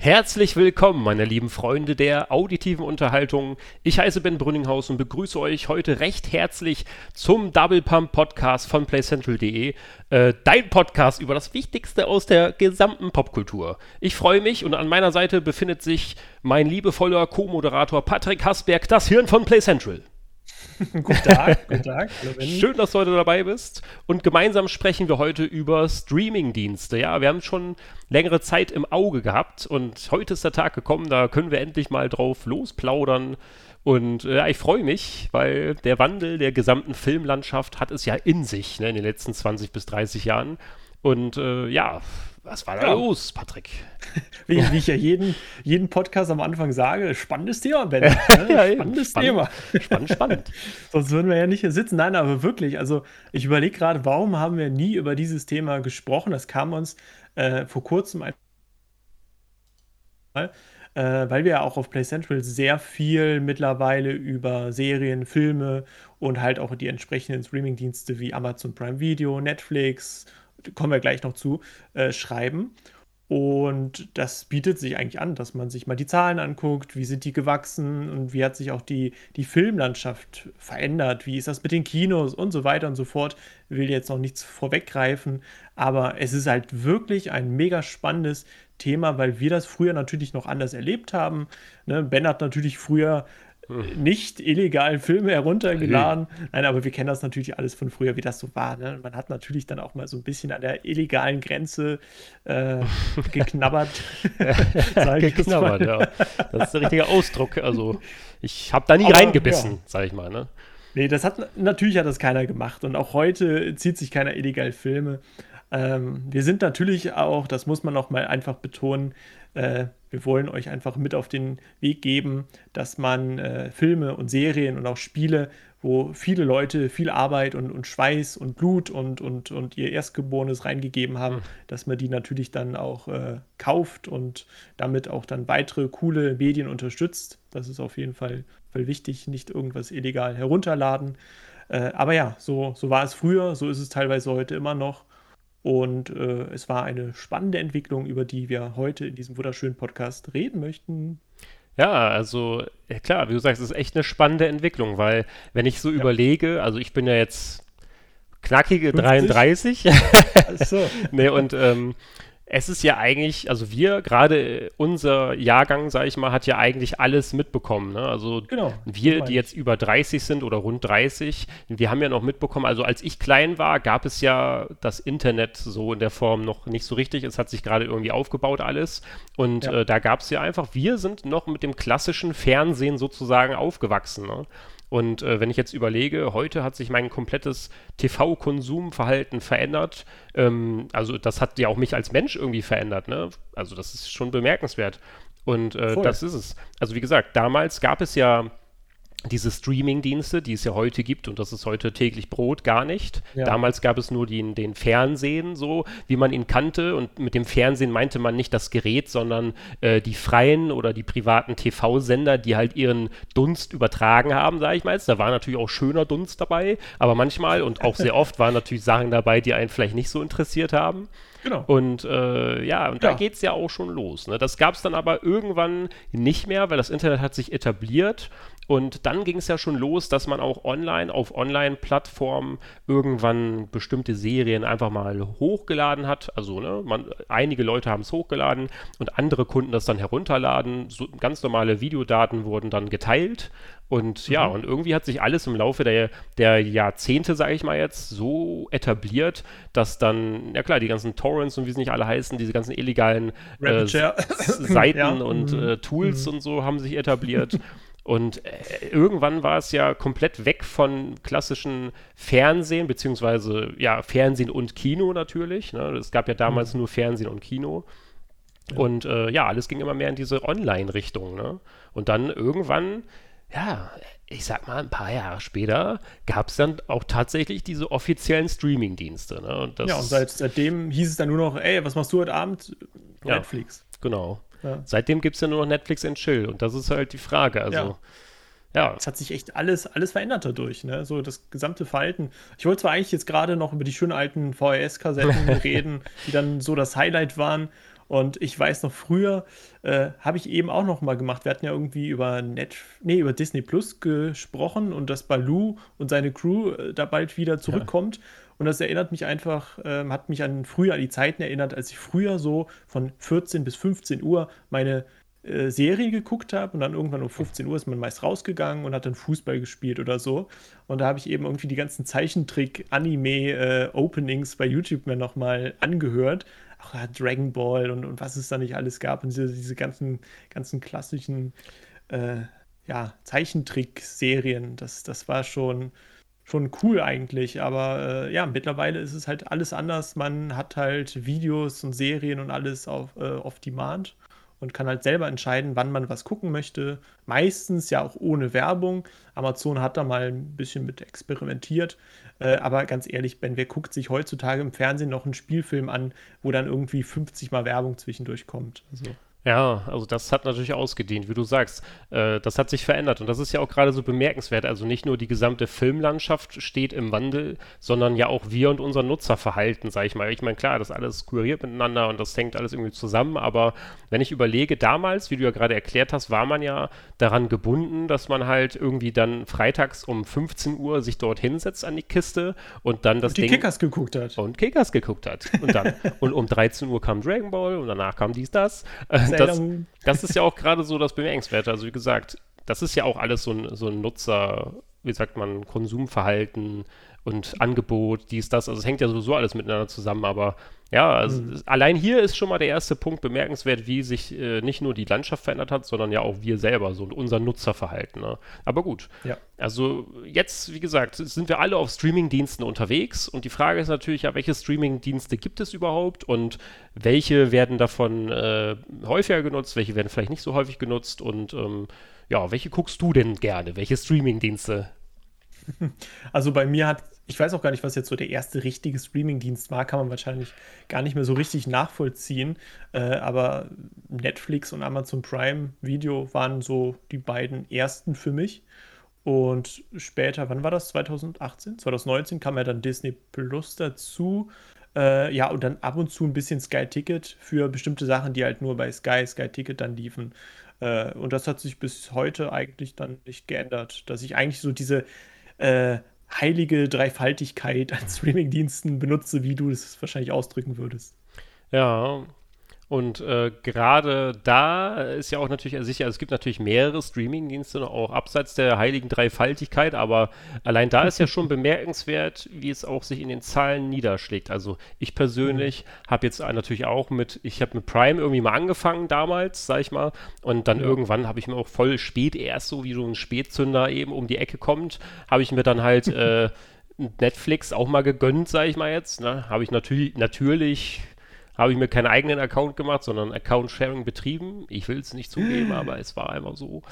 Herzlich willkommen, meine lieben Freunde der auditiven Unterhaltung. Ich heiße Ben Brünninghaus und begrüße euch heute recht herzlich zum Double Pump Podcast von PlayCentral.de. Äh, dein Podcast über das Wichtigste aus der gesamten Popkultur. Ich freue mich und an meiner Seite befindet sich mein liebevoller Co-Moderator Patrick Hasberg, das Hirn von PlayCentral. guten Tag, guten Tag. Schön, dass du heute dabei bist. Und gemeinsam sprechen wir heute über Streaming-Dienste. Ja, wir haben schon längere Zeit im Auge gehabt und heute ist der Tag gekommen, da können wir endlich mal drauf losplaudern. Und äh, ich freue mich, weil der Wandel der gesamten Filmlandschaft hat es ja in sich ne, in den letzten 20 bis 30 Jahren. Und äh, ja, was war da ja. los, Patrick? Wie, wie, ich ja jeden, jeden Podcast am Anfang sage, spannendes Thema, Ben. Ne? ja, spannendes spannend, Thema. Spannend, spannend. Sonst würden wir ja nicht hier sitzen. Nein, aber wirklich, also ich überlege gerade, warum haben wir nie über dieses Thema gesprochen? Das kam uns äh, vor kurzem ein äh, weil wir ja auch auf Play Central sehr viel mittlerweile über Serien, Filme und halt auch die entsprechenden Streamingdienste wie Amazon Prime Video, Netflix, kommen wir gleich noch zu, äh, schreiben. Und das bietet sich eigentlich an, dass man sich mal die Zahlen anguckt, wie sind die gewachsen und wie hat sich auch die, die Filmlandschaft verändert, wie ist das mit den Kinos und so weiter und so fort. Will jetzt noch nichts vorweggreifen, aber es ist halt wirklich ein mega spannendes Thema, weil wir das früher natürlich noch anders erlebt haben. Ne, ben hat natürlich früher nicht illegal Filme heruntergeladen. Nein, aber wir kennen das natürlich alles von früher, wie das so war. Ne? Man hat natürlich dann auch mal so ein bisschen an der illegalen Grenze äh, geknabbert. geknabbert, ja. Das ist der richtige Ausdruck. Also, ich habe da nie aber, reingebissen, ja. sag ich mal. Ne? Nee, das hat natürlich hat das keiner gemacht. Und auch heute zieht sich keiner illegal Filme. Ähm, wir sind natürlich auch, das muss man noch mal einfach betonen, äh, wir wollen euch einfach mit auf den Weg geben, dass man äh, Filme und Serien und auch Spiele, wo viele Leute viel Arbeit und, und Schweiß und Blut und, und, und ihr Erstgeborenes reingegeben haben, mhm. dass man die natürlich dann auch äh, kauft und damit auch dann weitere coole Medien unterstützt. Das ist auf jeden Fall, Fall wichtig, nicht irgendwas illegal herunterladen. Äh, aber ja, so, so war es früher, so ist es teilweise heute immer noch. Und äh, es war eine spannende Entwicklung, über die wir heute in diesem wunderschönen Podcast reden möchten. Ja, also ja klar, wie du sagst, es ist echt eine spannende Entwicklung, weil wenn ich so ja. überlege, also ich bin ja jetzt knackige 50? 33. Ach so. nee, und ähm, es ist ja eigentlich, also wir, gerade unser Jahrgang, sage ich mal, hat ja eigentlich alles mitbekommen. Ne? Also genau, wir, die jetzt über 30 sind oder rund 30, wir haben ja noch mitbekommen, also als ich klein war, gab es ja das Internet so in der Form noch nicht so richtig. Es hat sich gerade irgendwie aufgebaut alles. Und ja. äh, da gab es ja einfach, wir sind noch mit dem klassischen Fernsehen sozusagen aufgewachsen. Ne? Und äh, wenn ich jetzt überlege, heute hat sich mein komplettes TV-Konsumverhalten verändert. Ähm, also das hat ja auch mich als Mensch irgendwie verändert. Ne? Also das ist schon bemerkenswert. Und äh, das ist es. Also wie gesagt, damals gab es ja diese Streaming-Dienste, die es ja heute gibt, und das ist heute täglich Brot, gar nicht. Ja. Damals gab es nur den, den Fernsehen, so wie man ihn kannte. Und mit dem Fernsehen meinte man nicht das Gerät, sondern äh, die freien oder die privaten TV-Sender, die halt ihren Dunst übertragen haben, sage ich mal jetzt. Da war natürlich auch schöner Dunst dabei, aber manchmal und auch sehr oft waren natürlich Sachen dabei, die einen vielleicht nicht so interessiert haben. Genau. Und äh, ja, und ja. da geht es ja auch schon los. Ne? Das gab es dann aber irgendwann nicht mehr, weil das Internet hat sich etabliert und dann ging es ja schon los, dass man auch online auf Online-Plattformen irgendwann bestimmte Serien einfach mal hochgeladen hat. Also ne, man, einige Leute haben es hochgeladen und andere konnten das dann herunterladen. So, ganz normale Videodaten wurden dann geteilt. Und ja, mhm. und irgendwie hat sich alles im Laufe der, der Jahrzehnte, sage ich mal jetzt, so etabliert, dass dann, ja klar, die ganzen Torrents und wie sie nicht alle heißen, diese ganzen illegalen äh, Seiten ja. und mhm. äh, Tools mhm. und so haben sich etabliert. Und äh, irgendwann war es ja komplett weg von klassischen Fernsehen, beziehungsweise ja, Fernsehen und Kino natürlich. Ne? Es gab ja damals mhm. nur Fernsehen und Kino. Ja. Und äh, ja, alles ging immer mehr in diese Online-Richtung. Ne? Und dann irgendwann, ja, ich sag mal, ein paar Jahre später gab es dann auch tatsächlich diese offiziellen Streaming-Dienste. Ne? Und ja, und seit, seitdem hieß es dann nur noch, ey, was machst du heute Abend? Netflix. Ja, genau. Ja. Seitdem gibt es ja nur noch Netflix and Chill und das ist halt die Frage. Also, ja. Es hat sich echt alles, alles verändert dadurch, ne? So das gesamte Verhalten. Ich wollte zwar eigentlich jetzt gerade noch über die schönen alten VHS-Kassetten reden, die dann so das Highlight waren. Und ich weiß noch, früher äh, habe ich eben auch noch mal gemacht. Wir hatten ja irgendwie über Net, nee, über Disney Plus gesprochen und dass Baloo und seine Crew äh, da bald wieder zurückkommt. Ja. Und das erinnert mich einfach, äh, hat mich an früher an die Zeiten erinnert, als ich früher so von 14 bis 15 Uhr meine äh, Serie geguckt habe und dann irgendwann um 15 Uhr ist man meist rausgegangen und hat dann Fußball gespielt oder so. Und da habe ich eben irgendwie die ganzen Zeichentrick-Anime-Openings äh, bei YouTube mir nochmal angehört. Auch ja, Dragon Ball und, und was es da nicht alles gab und diese, diese ganzen, ganzen klassischen äh, ja, Zeichentrick-Serien. Das, das war schon, schon cool eigentlich. Aber äh, ja, mittlerweile ist es halt alles anders. Man hat halt Videos und Serien und alles auf, äh, auf Demand und kann halt selber entscheiden, wann man was gucken möchte. Meistens ja auch ohne Werbung. Amazon hat da mal ein bisschen mit experimentiert. Äh, aber ganz ehrlich, Ben, wer guckt sich heutzutage im Fernsehen noch einen Spielfilm an, wo dann irgendwie 50 Mal Werbung zwischendurch kommt? Also. Ja, also das hat natürlich ausgedient, wie du sagst. Äh, das hat sich verändert und das ist ja auch gerade so bemerkenswert. Also nicht nur die gesamte Filmlandschaft steht im Wandel, sondern ja auch wir und unser Nutzerverhalten, sag ich mal. Ich meine, klar, das alles kuriert miteinander und das hängt alles irgendwie zusammen, aber wenn ich überlege, damals, wie du ja gerade erklärt hast, war man ja daran gebunden, dass man halt irgendwie dann freitags um 15 Uhr sich dort hinsetzt an die Kiste und dann das und die Ding... Kickers geguckt hat. Und Kickers geguckt hat. Und dann, und um 13 Uhr kam Dragon Ball und danach kam dies, das das, das ist ja auch gerade so das Bemerkenswerte. Also wie gesagt, das ist ja auch alles so ein, so ein Nutzer, wie sagt man, Konsumverhalten und Angebot, dies, das. Also es hängt ja sowieso alles miteinander zusammen, aber ja, also mhm. allein hier ist schon mal der erste Punkt bemerkenswert, wie sich äh, nicht nur die Landschaft verändert hat, sondern ja auch wir selber, so unser Nutzerverhalten. Ne? Aber gut. Ja. Also jetzt, wie gesagt, sind wir alle auf Streamingdiensten unterwegs und die Frage ist natürlich, ja, welche Streamingdienste gibt es überhaupt und welche werden davon äh, häufiger genutzt, welche werden vielleicht nicht so häufig genutzt und ähm, ja, welche guckst du denn gerne? Welche Streamingdienste? Also bei mir hat ich weiß auch gar nicht, was jetzt so der erste richtige Streaming-Dienst war, kann man wahrscheinlich gar nicht mehr so richtig nachvollziehen. Äh, aber Netflix und Amazon Prime Video waren so die beiden ersten für mich. Und später, wann war das? 2018? 2019 kam ja dann Disney Plus dazu. Äh, ja, und dann ab und zu ein bisschen Sky Ticket für bestimmte Sachen, die halt nur bei Sky, Sky Ticket dann liefen. Äh, und das hat sich bis heute eigentlich dann nicht geändert, dass ich eigentlich so diese äh, heilige Dreifaltigkeit an Streamingdiensten benutze, wie du es wahrscheinlich ausdrücken würdest. Ja, und äh, gerade da ist ja auch natürlich sicher, es gibt natürlich mehrere Streaming-Dienste auch abseits der heiligen Dreifaltigkeit, aber allein da ist ja schon bemerkenswert, wie es auch sich in den Zahlen niederschlägt. Also ich persönlich mhm. habe jetzt natürlich auch mit, ich habe mit Prime irgendwie mal angefangen damals, sag ich mal, und dann ja. irgendwann habe ich mir auch voll spät erst so wie so ein Spätzünder eben um die Ecke kommt, habe ich mir dann halt äh, Netflix auch mal gegönnt, sag ich mal jetzt. Ne? Habe ich natürlich, natürlich habe ich mir keinen eigenen Account gemacht, sondern Account-Sharing betrieben. Ich will es nicht zugeben, aber es war einfach so.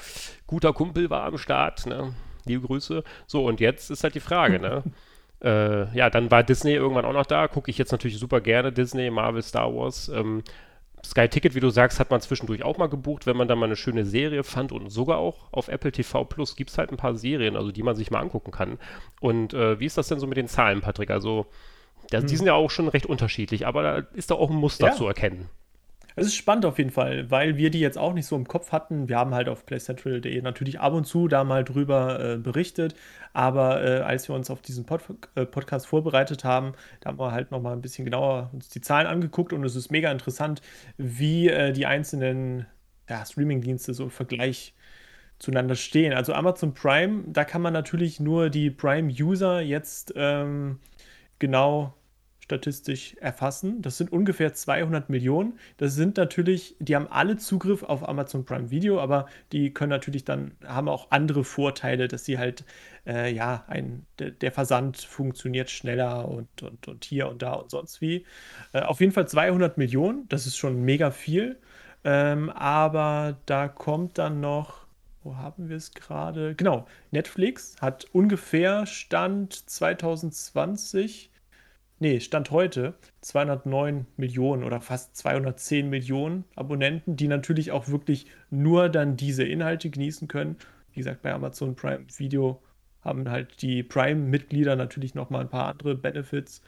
Guter Kumpel war am Start, ne? Liebe Grüße. So, und jetzt ist halt die Frage, ne? äh, ja, dann war Disney irgendwann auch noch da. Gucke ich jetzt natürlich super gerne Disney, Marvel, Star Wars. Ähm, Sky Ticket, wie du sagst, hat man zwischendurch auch mal gebucht, wenn man da mal eine schöne Serie fand und sogar auch auf Apple TV Plus gibt es halt ein paar Serien, also die man sich mal angucken kann. Und äh, wie ist das denn so mit den Zahlen, Patrick? Also das, hm. Die sind ja auch schon recht unterschiedlich, aber da ist doch auch ein Muster ja. zu erkennen. Es ist spannend auf jeden Fall, weil wir die jetzt auch nicht so im Kopf hatten. Wir haben halt auf playcentral.de natürlich ab und zu da mal drüber äh, berichtet, aber äh, als wir uns auf diesen Pod äh, Podcast vorbereitet haben, da haben wir halt nochmal ein bisschen genauer uns die Zahlen angeguckt und es ist mega interessant, wie äh, die einzelnen ja, Streaming-Dienste so im Vergleich zueinander stehen. Also Amazon Prime, da kann man natürlich nur die Prime-User jetzt ähm, genau statistisch erfassen. Das sind ungefähr 200 Millionen. Das sind natürlich, die haben alle Zugriff auf Amazon Prime Video, aber die können natürlich dann, haben auch andere Vorteile, dass sie halt, äh, ja, ein, der, Versand funktioniert schneller und, und, und hier und da und sonst wie. Äh, auf jeden Fall 200 Millionen, das ist schon mega viel. Ähm, aber da kommt dann noch, wo haben wir es gerade? Genau, Netflix hat ungefähr Stand 2020 nee, Stand heute 209 Millionen oder fast 210 Millionen Abonnenten, die natürlich auch wirklich nur dann diese Inhalte genießen können. Wie gesagt, bei Amazon Prime Video haben halt die Prime-Mitglieder natürlich nochmal ein paar andere Benefits.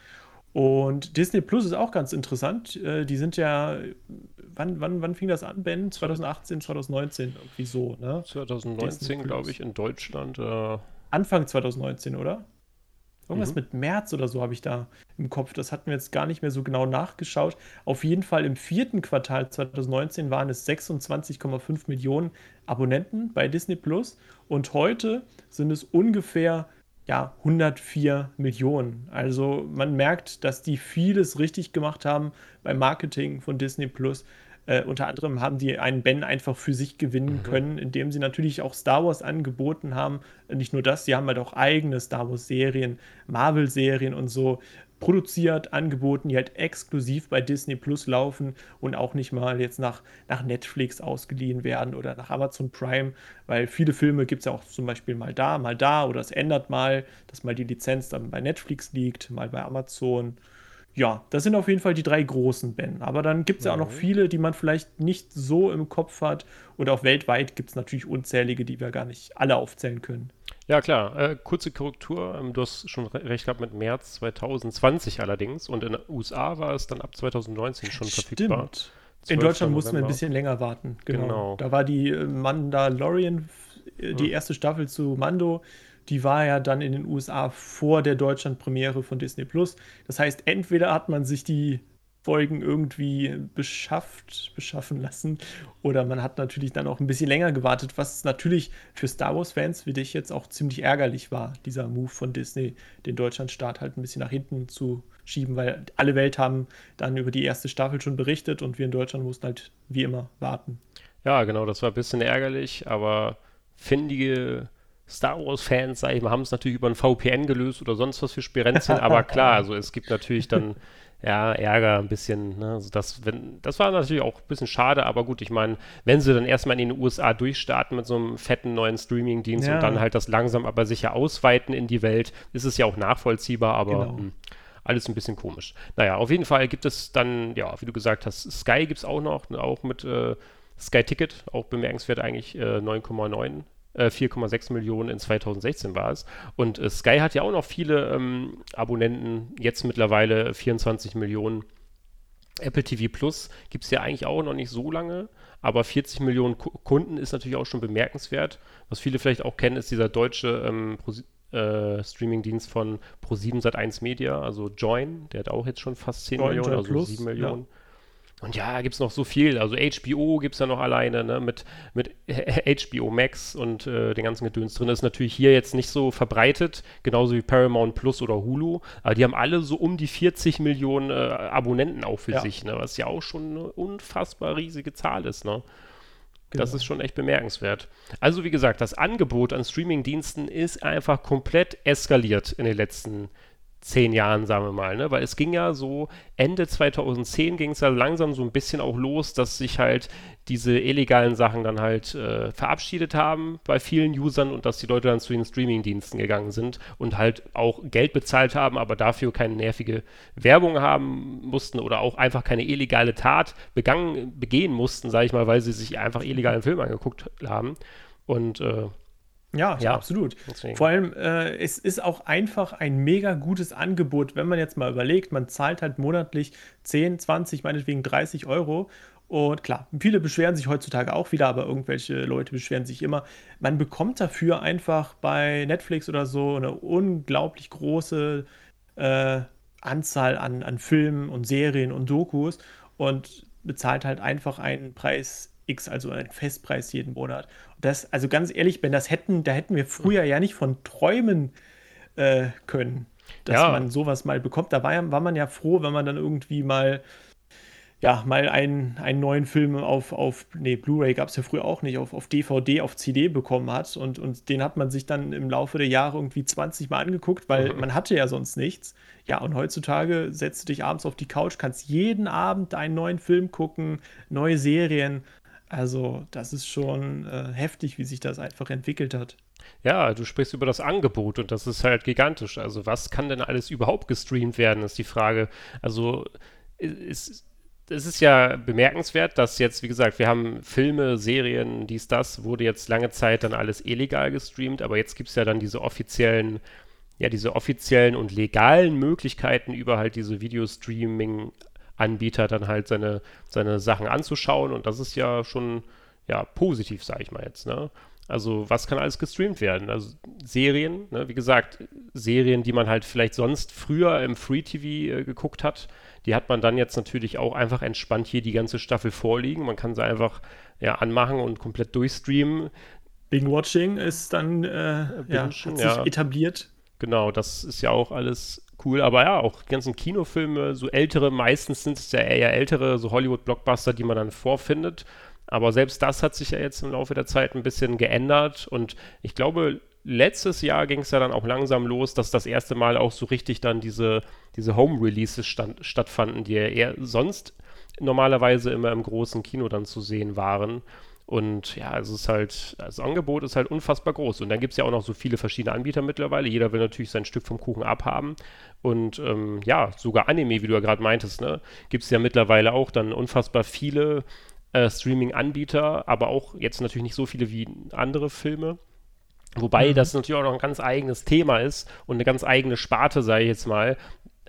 Und Disney Plus ist auch ganz interessant. Äh, die sind ja wann, wann, wann fing das an, Ben? 2018, 2019, irgendwie so, ne? 2019, glaube ich, in Deutschland. Äh... Anfang 2019, oder? Irgendwas mhm. mit März oder so habe ich da im Kopf. Das hatten wir jetzt gar nicht mehr so genau nachgeschaut. Auf jeden Fall im vierten Quartal 2019 waren es 26,5 Millionen Abonnenten bei Disney Plus. Und heute sind es ungefähr ja, 104 Millionen. Also man merkt, dass die vieles richtig gemacht haben beim Marketing von Disney Plus. Äh, unter anderem haben die einen Ben einfach für sich gewinnen mhm. können, indem sie natürlich auch Star Wars angeboten haben. Nicht nur das, sie haben halt auch eigene Star Wars-Serien, Marvel-Serien und so produziert, angeboten, die halt exklusiv bei Disney Plus laufen und auch nicht mal jetzt nach, nach Netflix ausgeliehen werden oder nach Amazon Prime, weil viele Filme gibt es ja auch zum Beispiel mal da, mal da oder es ändert mal, dass mal die Lizenz dann bei Netflix liegt, mal bei Amazon ja, das sind auf jeden Fall die drei großen Ben. Aber dann gibt es ja auch noch mhm. viele, die man vielleicht nicht so im Kopf hat. Und auch weltweit gibt es natürlich unzählige, die wir gar nicht alle aufzählen können. Ja, klar. Äh, kurze Korrektur. Ähm, du hast schon re recht gehabt mit März 2020 allerdings. Und in den USA war es dann ab 2019 schon Stimmt. verfügbar. In Deutschland mussten wir ein bisschen länger warten. Genau. genau. Da war die äh, Mandalorian, äh, die hm. erste Staffel zu Mando die war ja dann in den USA vor der Deutschland-Premiere von Disney Plus. Das heißt, entweder hat man sich die Folgen irgendwie beschafft, beschaffen lassen. Oder man hat natürlich dann auch ein bisschen länger gewartet, was natürlich für Star Wars-Fans wie dich jetzt auch ziemlich ärgerlich war, dieser Move von Disney, den Deutschlandstart halt ein bisschen nach hinten zu schieben, weil alle Welt haben dann über die erste Staffel schon berichtet und wir in Deutschland mussten halt wie immer warten. Ja, genau, das war ein bisschen ärgerlich, aber findige Star Wars-Fans, sag ich mal, haben es natürlich über ein VPN gelöst oder sonst was für Spirenzchen, aber klar, also es gibt natürlich dann ja, Ärger ein bisschen. Ne? Also das, wenn, das war natürlich auch ein bisschen schade, aber gut, ich meine, wenn sie dann erstmal in den USA durchstarten mit so einem fetten neuen Streaming-Dienst ja. und dann halt das langsam aber sicher ausweiten in die Welt, ist es ja auch nachvollziehbar, aber genau. mh, hm, alles ein bisschen komisch. Naja, auf jeden Fall gibt es dann, ja, wie du gesagt hast, Sky gibt es auch noch, auch mit äh, Sky Ticket, auch bemerkenswert eigentlich äh, 9,9 4,6 äh, Millionen in 2016 war es. Und äh, Sky hat ja auch noch viele ähm, Abonnenten, jetzt mittlerweile 24 Millionen. Apple TV Plus gibt es ja eigentlich auch noch nicht so lange, aber 40 Millionen Ku Kunden ist natürlich auch schon bemerkenswert. Was viele vielleicht auch kennen, ist dieser deutsche ähm, äh, Streamingdienst von Pro7 Sat1 Media, also Join, der hat auch jetzt schon fast 10 Join, Millionen, Join also Plus, 7 Millionen. Ja. Und ja, gibt es noch so viel. Also HBO gibt es ja noch alleine, ne? mit, mit HBO Max und äh, den ganzen Gedöns drin. Das ist natürlich hier jetzt nicht so verbreitet, genauso wie Paramount Plus oder Hulu. Aber die haben alle so um die 40 Millionen äh, Abonnenten auch für ja. sich, ne? was ja auch schon eine unfassbar riesige Zahl ist. Ne? Genau. Das ist schon echt bemerkenswert. Also wie gesagt, das Angebot an Streaming-Diensten ist einfach komplett eskaliert in den letzten Jahren zehn Jahren, sagen wir mal, ne? Weil es ging ja so, Ende 2010 ging es ja langsam so ein bisschen auch los, dass sich halt diese illegalen Sachen dann halt äh, verabschiedet haben bei vielen Usern und dass die Leute dann zu den Streaming-Diensten gegangen sind und halt auch Geld bezahlt haben, aber dafür keine nervige Werbung haben mussten oder auch einfach keine illegale Tat begangen, begehen mussten, sage ich mal, weil sie sich einfach illegalen Film angeguckt haben. Und äh, ja, ja, absolut. Deswegen. Vor allem, äh, es ist auch einfach ein mega gutes Angebot, wenn man jetzt mal überlegt, man zahlt halt monatlich 10, 20, meinetwegen 30 Euro. Und klar, viele beschweren sich heutzutage auch wieder, aber irgendwelche Leute beschweren sich immer. Man bekommt dafür einfach bei Netflix oder so eine unglaublich große äh, Anzahl an, an Filmen und Serien und Dokus und bezahlt halt einfach einen Preis X, also einen Festpreis jeden Monat. Das, also ganz ehrlich, wenn das hätten, da hätten wir früher ja nicht von träumen äh, können, dass ja. man sowas mal bekommt. Da war, war man ja froh, wenn man dann irgendwie mal ja, mal einen, einen neuen Film auf, auf nee, Blu-ray gab es ja früher auch nicht, auf, auf DVD, auf CD bekommen hat. Und, und den hat man sich dann im Laufe der Jahre irgendwie 20 Mal angeguckt, weil mhm. man hatte ja sonst nichts. Ja, und heutzutage setzt du dich abends auf die Couch, kannst jeden Abend einen neuen Film gucken, neue Serien. Also, das ist schon äh, heftig, wie sich das einfach entwickelt hat. Ja, du sprichst über das Angebot und das ist halt gigantisch. Also, was kann denn alles überhaupt gestreamt werden, ist die Frage. Also, es, es ist ja bemerkenswert, dass jetzt, wie gesagt, wir haben Filme, Serien, dies, das, wurde jetzt lange Zeit dann alles illegal gestreamt, aber jetzt gibt es ja dann diese offiziellen, ja, diese offiziellen und legalen Möglichkeiten über halt diese Videostreaming Anbieter dann halt seine, seine Sachen anzuschauen und das ist ja schon ja, positiv, sage ich mal jetzt. Ne? Also was kann alles gestreamt werden? Also Serien, ne? wie gesagt, Serien, die man halt vielleicht sonst früher im Free TV äh, geguckt hat, die hat man dann jetzt natürlich auch einfach entspannt hier die ganze Staffel vorliegen. Man kann sie einfach ja, anmachen und komplett durchstreamen. Bing-Watching ist dann äh, ja, hat sich ja. etabliert. Genau, das ist ja auch alles cool. Aber ja, auch die ganzen Kinofilme, so ältere, meistens sind es ja eher ältere, so Hollywood-Blockbuster, die man dann vorfindet. Aber selbst das hat sich ja jetzt im Laufe der Zeit ein bisschen geändert und ich glaube, letztes Jahr ging es ja dann auch langsam los, dass das erste Mal auch so richtig dann diese, diese Home-Releases stattfanden, die ja eher sonst normalerweise immer im großen Kino dann zu sehen waren. Und ja, es ist halt, das Angebot ist halt unfassbar groß. Und dann gibt es ja auch noch so viele verschiedene Anbieter mittlerweile. Jeder will natürlich sein Stück vom Kuchen abhaben. Und ähm, ja, sogar Anime, wie du ja gerade meintest, ne, gibt es ja mittlerweile auch dann unfassbar viele äh, Streaming-Anbieter, aber auch jetzt natürlich nicht so viele wie andere Filme. Wobei mhm. das natürlich auch noch ein ganz eigenes Thema ist und eine ganz eigene Sparte, sage ich jetzt mal.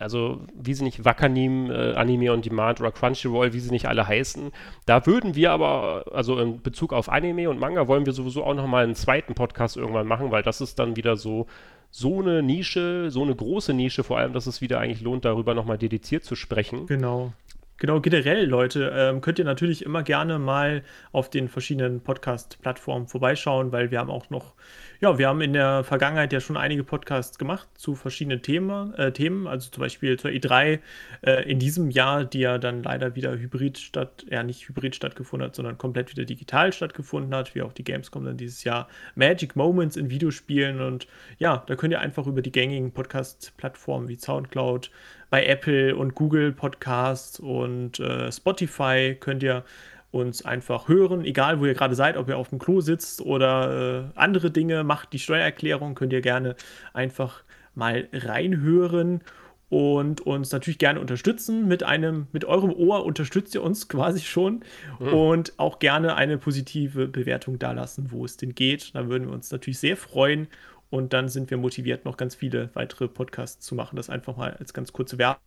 Also, wie sie nicht Wakanim, äh, Anime on Demand oder Crunchyroll, wie sie nicht alle heißen. Da würden wir aber, also in Bezug auf Anime und Manga, wollen wir sowieso auch nochmal einen zweiten Podcast irgendwann machen, weil das ist dann wieder so, so eine Nische, so eine große Nische, vor allem, dass es wieder eigentlich lohnt, darüber nochmal dediziert zu sprechen. Genau. Genau, generell, Leute, ähm, könnt ihr natürlich immer gerne mal auf den verschiedenen Podcast-Plattformen vorbeischauen, weil wir haben auch noch, ja, wir haben in der Vergangenheit ja schon einige Podcasts gemacht zu verschiedenen Thema, äh, Themen, also zum Beispiel zur E3 äh, in diesem Jahr, die ja dann leider wieder hybrid statt, ja nicht hybrid stattgefunden hat, sondern komplett wieder digital stattgefunden hat, wie auch die Gamescom dann dieses Jahr. Magic Moments in Videospielen und ja, da könnt ihr einfach über die gängigen Podcast-Plattformen wie Soundcloud, bei Apple und Google Podcasts und äh, Spotify könnt ihr uns einfach hören, egal wo ihr gerade seid, ob ihr auf dem Klo sitzt oder äh, andere Dinge, macht die Steuererklärung, könnt ihr gerne einfach mal reinhören und uns natürlich gerne unterstützen. Mit einem, mit eurem Ohr unterstützt ihr uns quasi schon mhm. und auch gerne eine positive Bewertung dalassen, wo es denn geht. Da würden wir uns natürlich sehr freuen und dann sind wir motiviert, noch ganz viele weitere Podcasts zu machen. Das einfach mal als ganz kurze Werbung.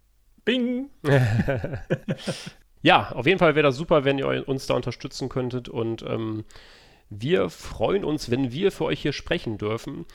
Bing! ja, auf jeden Fall wäre das super, wenn ihr uns da unterstützen könntet. Und ähm, wir freuen uns, wenn wir für euch hier sprechen dürfen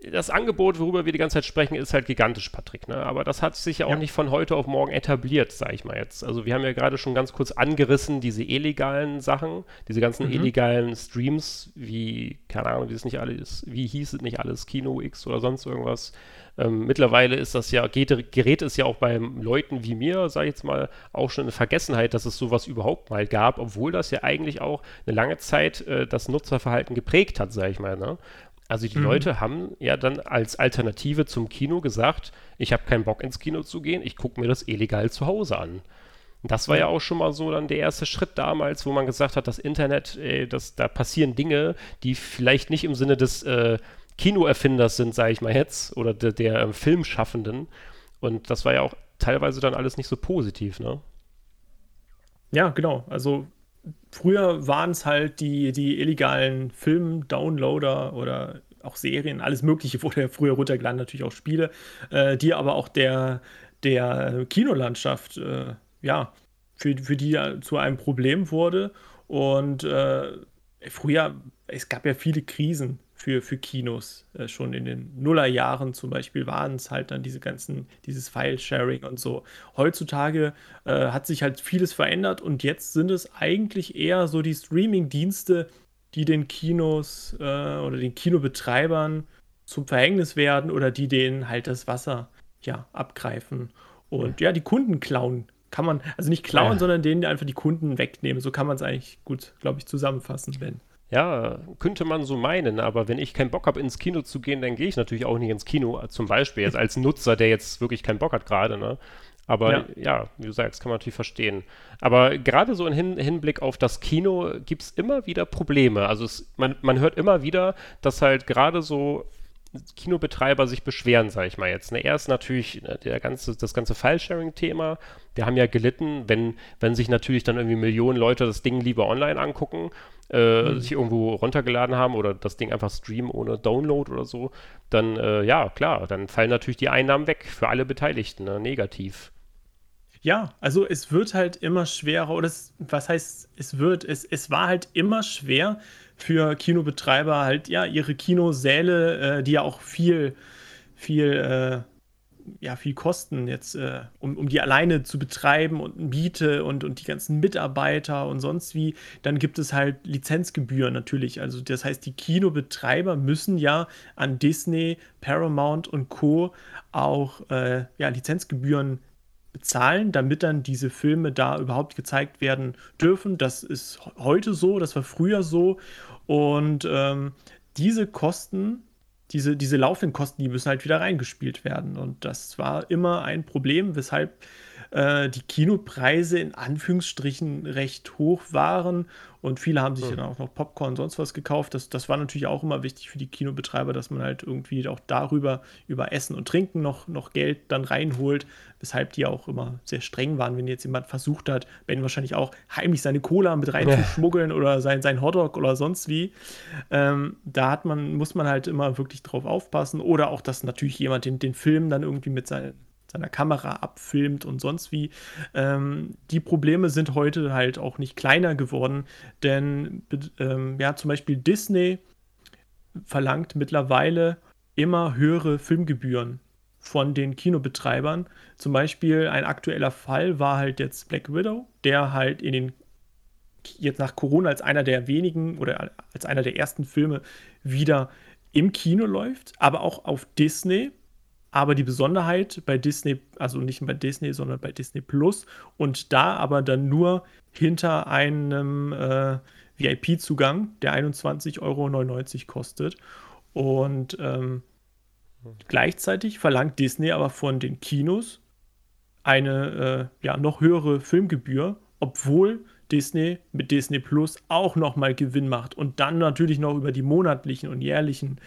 das Angebot, worüber wir die ganze Zeit sprechen, ist halt gigantisch, Patrick. Ne? Aber das hat sich ja auch ja. nicht von heute auf morgen etabliert, sage ich mal jetzt. Also wir haben ja gerade schon ganz kurz angerissen, diese illegalen Sachen, diese ganzen mhm. illegalen Streams, wie, keine Ahnung, wie es nicht alles, wie hieß es nicht alles, Kino X oder sonst irgendwas. Ähm, mittlerweile ist das ja, geht, gerät es ja auch bei Leuten wie mir, sage ich jetzt mal, auch schon in Vergessenheit, dass es sowas überhaupt mal gab, obwohl das ja eigentlich auch eine lange Zeit äh, das Nutzerverhalten geprägt hat, sage ich mal. Ne? Also die mhm. Leute haben ja dann als Alternative zum Kino gesagt, ich habe keinen Bock ins Kino zu gehen, ich gucke mir das illegal zu Hause an. Das war ja auch schon mal so dann der erste Schritt damals, wo man gesagt hat, das Internet, ey, das, da passieren Dinge, die vielleicht nicht im Sinne des äh, Kinoerfinders sind, sage ich mal jetzt, oder de, der äh, Filmschaffenden. Und das war ja auch teilweise dann alles nicht so positiv, ne? Ja, genau. Also früher waren es halt die, die illegalen Film-Downloader oder auch Serien, alles Mögliche wurde ja früher runtergeladen, natürlich auch Spiele, äh, die aber auch der, der Kinolandschaft, äh, ja, für, für die zu einem Problem wurde. Und äh, früher, es gab ja viele Krisen für, für Kinos. Äh, schon in den Nullerjahren zum Beispiel waren es halt dann diese ganzen, dieses File-Sharing und so. Heutzutage äh, hat sich halt vieles verändert und jetzt sind es eigentlich eher so die Streaming-Dienste, die den Kinos äh, oder den Kinobetreibern zum Verhängnis werden oder die denen halt das Wasser ja abgreifen und ja, die Kunden klauen. Kann man, also nicht klauen, ja. sondern denen einfach die Kunden wegnehmen. So kann man es eigentlich gut, glaube ich, zusammenfassen, Ben. Ja, könnte man so meinen, aber wenn ich keinen Bock habe, ins Kino zu gehen, dann gehe ich natürlich auch nicht ins Kino. Zum Beispiel jetzt als Nutzer, der jetzt wirklich keinen Bock hat gerade, ne? Aber ja. ja. wie du sagst, kann man natürlich verstehen. Aber gerade so im Hin Hinblick auf das Kino gibt es immer wieder Probleme. Also es, man, man hört immer wieder, dass halt gerade so Kinobetreiber sich beschweren, sage ich mal jetzt. Ne? Erst natürlich ne, der ganze, das ganze File-Sharing-Thema. Wir haben ja gelitten, wenn, wenn sich natürlich dann irgendwie Millionen Leute das Ding lieber online angucken, äh, mhm. sich irgendwo runtergeladen haben oder das Ding einfach streamen ohne Download oder so, dann äh, ja, klar, dann fallen natürlich die Einnahmen weg für alle Beteiligten, ne? negativ. Ja, also es wird halt immer schwerer, oder es, was heißt, es wird, es, es war halt immer schwer für Kinobetreiber halt, ja, ihre Kinosäle, äh, die ja auch viel, viel, äh, ja, viel kosten jetzt, äh, um, um die alleine zu betreiben und Miete und, und die ganzen Mitarbeiter und sonst wie, dann gibt es halt Lizenzgebühren natürlich. Also das heißt, die Kinobetreiber müssen ja an Disney, Paramount und Co. auch äh, ja, Lizenzgebühren bezahlen, damit dann diese Filme da überhaupt gezeigt werden dürfen. Das ist heute so, das war früher so. Und ähm, diese Kosten, diese, diese laufenden Kosten, die müssen halt wieder reingespielt werden. Und das war immer ein Problem, weshalb äh, die Kinopreise in Anführungsstrichen recht hoch waren und viele haben sich mhm. dann auch noch Popcorn und sonst was gekauft. Das, das war natürlich auch immer wichtig für die Kinobetreiber, dass man halt irgendwie auch darüber, über Essen und Trinken noch, noch Geld dann reinholt, weshalb die auch immer sehr streng waren, wenn jetzt jemand versucht hat, Ben wahrscheinlich auch heimlich seine Cola mit reinzuschmuggeln ja. oder sein, sein Hotdog oder sonst wie. Ähm, da hat man, muss man halt immer wirklich drauf aufpassen. Oder auch, dass natürlich jemand den, den Film dann irgendwie mit seinen seiner Kamera abfilmt und sonst wie. Ähm, die Probleme sind heute halt auch nicht kleiner geworden, denn ähm, ja, zum Beispiel Disney verlangt mittlerweile immer höhere Filmgebühren von den Kinobetreibern. Zum Beispiel ein aktueller Fall war halt jetzt Black Widow, der halt in den jetzt nach Corona als einer der wenigen oder als einer der ersten Filme wieder im Kino läuft, aber auch auf Disney aber die Besonderheit bei Disney, also nicht bei Disney, sondern bei Disney Plus und da aber dann nur hinter einem äh, VIP-Zugang, der 21,99 Euro kostet. Und ähm, gleichzeitig verlangt Disney aber von den Kinos eine äh, ja, noch höhere Filmgebühr, obwohl Disney mit Disney Plus auch nochmal Gewinn macht und dann natürlich noch über die monatlichen und jährlichen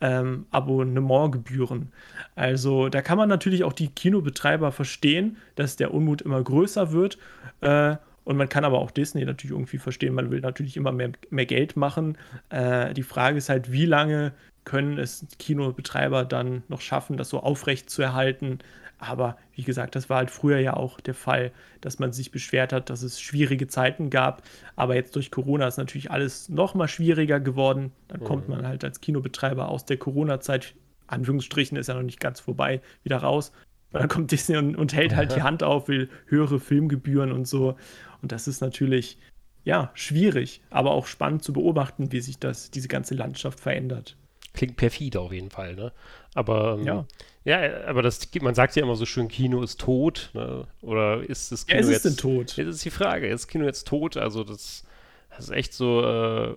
ähm, Abonnementgebühren. Also da kann man natürlich auch die Kinobetreiber verstehen, dass der Unmut immer größer wird. Äh, und man kann aber auch Disney natürlich irgendwie verstehen, man will natürlich immer mehr, mehr Geld machen. Äh, die Frage ist halt, wie lange können es Kinobetreiber dann noch schaffen, das so aufrecht zu erhalten, aber wie gesagt, das war halt früher ja auch der Fall, dass man sich beschwert hat, dass es schwierige Zeiten gab. Aber jetzt durch Corona ist natürlich alles noch mal schwieriger geworden. Dann mhm. kommt man halt als Kinobetreiber aus der Corona-Zeit, Anführungsstrichen ist ja noch nicht ganz vorbei, wieder raus. Und dann kommt Disney und, und hält halt die Hand auf, will höhere Filmgebühren und so. Und das ist natürlich, ja, schwierig, aber auch spannend zu beobachten, wie sich das, diese ganze Landschaft verändert. Klingt perfide auf jeden Fall, ne? Aber ähm, ja. Ja, aber das, man sagt ja immer so schön, Kino ist tot, ne? Oder ist das Kino ja, ist jetzt denn tot? Das ist die Frage, ist Kino jetzt tot? Also das, das ist echt so äh,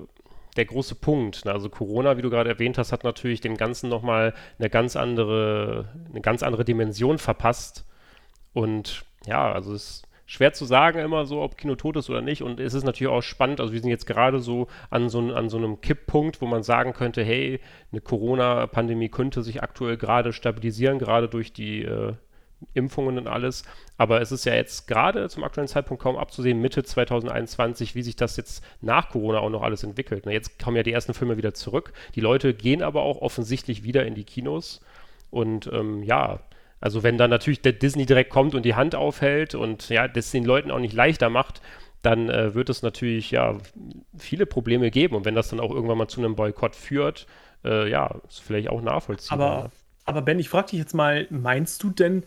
der große Punkt. Ne? Also Corona, wie du gerade erwähnt hast, hat natürlich dem Ganzen nochmal eine ganz andere, eine ganz andere Dimension verpasst. Und ja, also es schwer zu sagen immer so, ob Kino tot ist oder nicht. Und es ist natürlich auch spannend, also wir sind jetzt gerade so an so, an so einem Kipppunkt, wo man sagen könnte, hey, eine Corona-Pandemie könnte sich aktuell gerade stabilisieren, gerade durch die äh, Impfungen und alles. Aber es ist ja jetzt gerade zum aktuellen Zeitpunkt kaum abzusehen, Mitte 2021, wie sich das jetzt nach Corona auch noch alles entwickelt. Na, jetzt kommen ja die ersten Filme wieder zurück. Die Leute gehen aber auch offensichtlich wieder in die Kinos. Und ähm, ja, also wenn dann natürlich der Disney direkt kommt und die Hand aufhält und ja, das den Leuten auch nicht leichter macht, dann äh, wird es natürlich ja viele Probleme geben. Und wenn das dann auch irgendwann mal zu einem Boykott führt, äh, ja, ist vielleicht auch nachvollziehbar. Aber, ne? aber Ben, ich frage dich jetzt mal, meinst du denn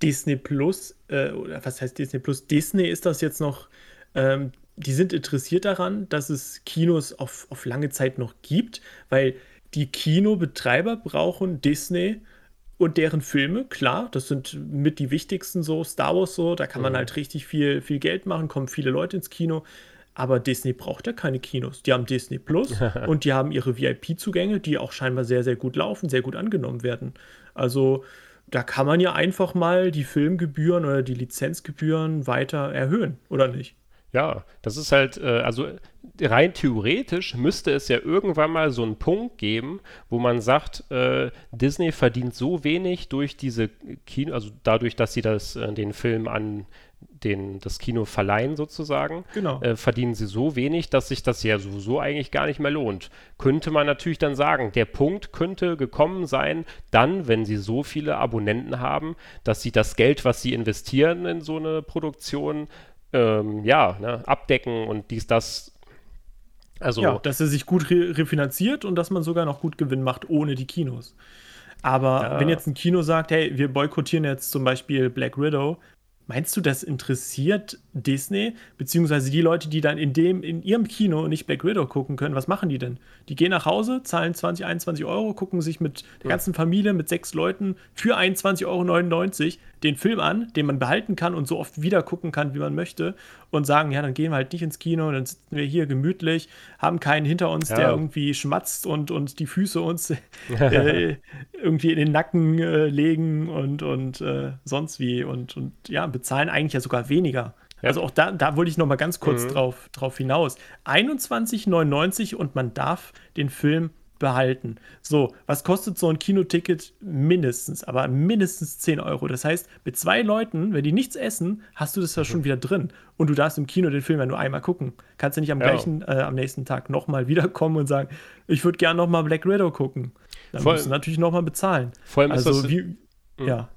Disney Plus, äh, oder was heißt Disney Plus? Disney ist das jetzt noch, ähm, die sind interessiert daran, dass es Kinos auf, auf lange Zeit noch gibt, weil die Kinobetreiber brauchen Disney und deren Filme, klar, das sind mit die wichtigsten so, Star Wars so, da kann man mhm. halt richtig viel, viel Geld machen, kommen viele Leute ins Kino. Aber Disney braucht ja keine Kinos. Die haben Disney Plus und die haben ihre VIP-Zugänge, die auch scheinbar sehr, sehr gut laufen, sehr gut angenommen werden. Also da kann man ja einfach mal die Filmgebühren oder die Lizenzgebühren weiter erhöhen, oder nicht? Ja, das ist halt, äh, also rein theoretisch müsste es ja irgendwann mal so einen Punkt geben, wo man sagt, äh, Disney verdient so wenig durch diese Kino, also dadurch, dass sie das, äh, den Film an den, das Kino verleihen sozusagen, genau. äh, verdienen sie so wenig, dass sich das ja sowieso eigentlich gar nicht mehr lohnt. Könnte man natürlich dann sagen, der Punkt könnte gekommen sein, dann, wenn sie so viele Abonnenten haben, dass sie das Geld, was sie investieren in so eine Produktion, ähm, ja, ne, abdecken und dies, das also, ja, dass er sich gut re refinanziert und dass man sogar noch gut Gewinn macht ohne die Kinos. Aber ja. wenn jetzt ein Kino sagt, hey, wir boykottieren jetzt zum Beispiel Black Widow, Meinst du, das interessiert Disney, beziehungsweise die Leute, die dann in, dem, in ihrem Kino nicht Black Widow gucken können, was machen die denn? Die gehen nach Hause, zahlen 20, 21 Euro, gucken sich mit der ganzen Familie, mit sechs Leuten für 21,99 Euro den Film an, den man behalten kann und so oft wieder gucken kann, wie man möchte und sagen, ja, dann gehen wir halt nicht ins Kino, dann sitzen wir hier gemütlich, haben keinen hinter uns, ja. der irgendwie schmatzt und, und die Füße uns äh, irgendwie in den Nacken äh, legen und, und äh, sonst wie und, und ja, bezahlen eigentlich ja sogar weniger. Ja. Also auch da, da wollte ich noch mal ganz kurz mhm. drauf, drauf hinaus. 21,99 und man darf den Film behalten. So, was kostet so ein Kinoticket? Mindestens, aber mindestens 10 Euro. Das heißt, mit zwei Leuten, wenn die nichts essen, hast du das ja schon wieder drin. Und du darfst im Kino den Film ja nur einmal gucken. Kannst du nicht am ja. gleichen, äh, am nächsten Tag nochmal wiederkommen und sagen, ich würde gerne nochmal Black Widow gucken. Dann Voll, musst du natürlich nochmal bezahlen. Vor allem also, ist das, wie, mhm. ja.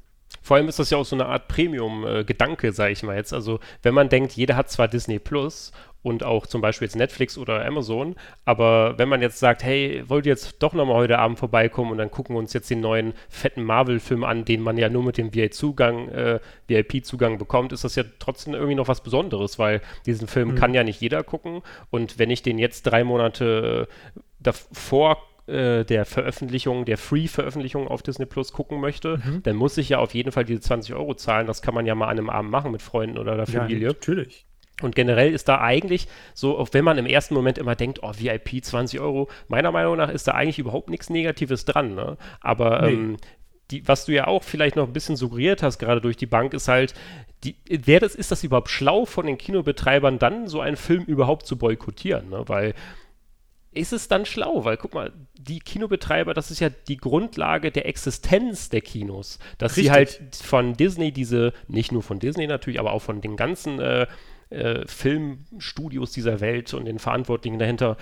Vor allem ist das ja auch so eine Art Premium-Gedanke, äh, sage ich mal jetzt. Also, wenn man denkt, jeder hat zwar Disney Plus und auch zum Beispiel jetzt Netflix oder Amazon. Aber wenn man jetzt sagt, hey, wollt ihr jetzt doch nochmal heute Abend vorbeikommen und dann gucken wir uns jetzt den neuen fetten Marvel-Film an, den man ja nur mit dem VIP-Zugang äh, VIP bekommt, ist das ja trotzdem irgendwie noch was Besonderes, weil diesen Film mhm. kann ja nicht jeder gucken. Und wenn ich den jetzt drei Monate äh, davor äh, der Veröffentlichung, der Free-Veröffentlichung auf Disney Plus gucken möchte, mhm. dann muss ich ja auf jeden Fall diese 20 Euro zahlen. Das kann man ja mal an einem Abend machen mit Freunden oder der Familie. Ja, natürlich. Und generell ist da eigentlich so, auch wenn man im ersten Moment immer denkt, oh, VIP 20 Euro, meiner Meinung nach ist da eigentlich überhaupt nichts Negatives dran. Ne? Aber nee. ähm, die, was du ja auch vielleicht noch ein bisschen suggeriert hast, gerade durch die Bank, ist halt, die, wer das, ist das überhaupt schlau von den Kinobetreibern, dann so einen Film überhaupt zu boykottieren? Ne? Weil ist es dann schlau, weil guck mal, die Kinobetreiber, das ist ja die Grundlage der Existenz der Kinos, dass Richtig. sie halt von Disney diese, nicht nur von Disney natürlich, aber auch von den ganzen äh, äh, Filmstudios dieser Welt und den Verantwortlichen dahinter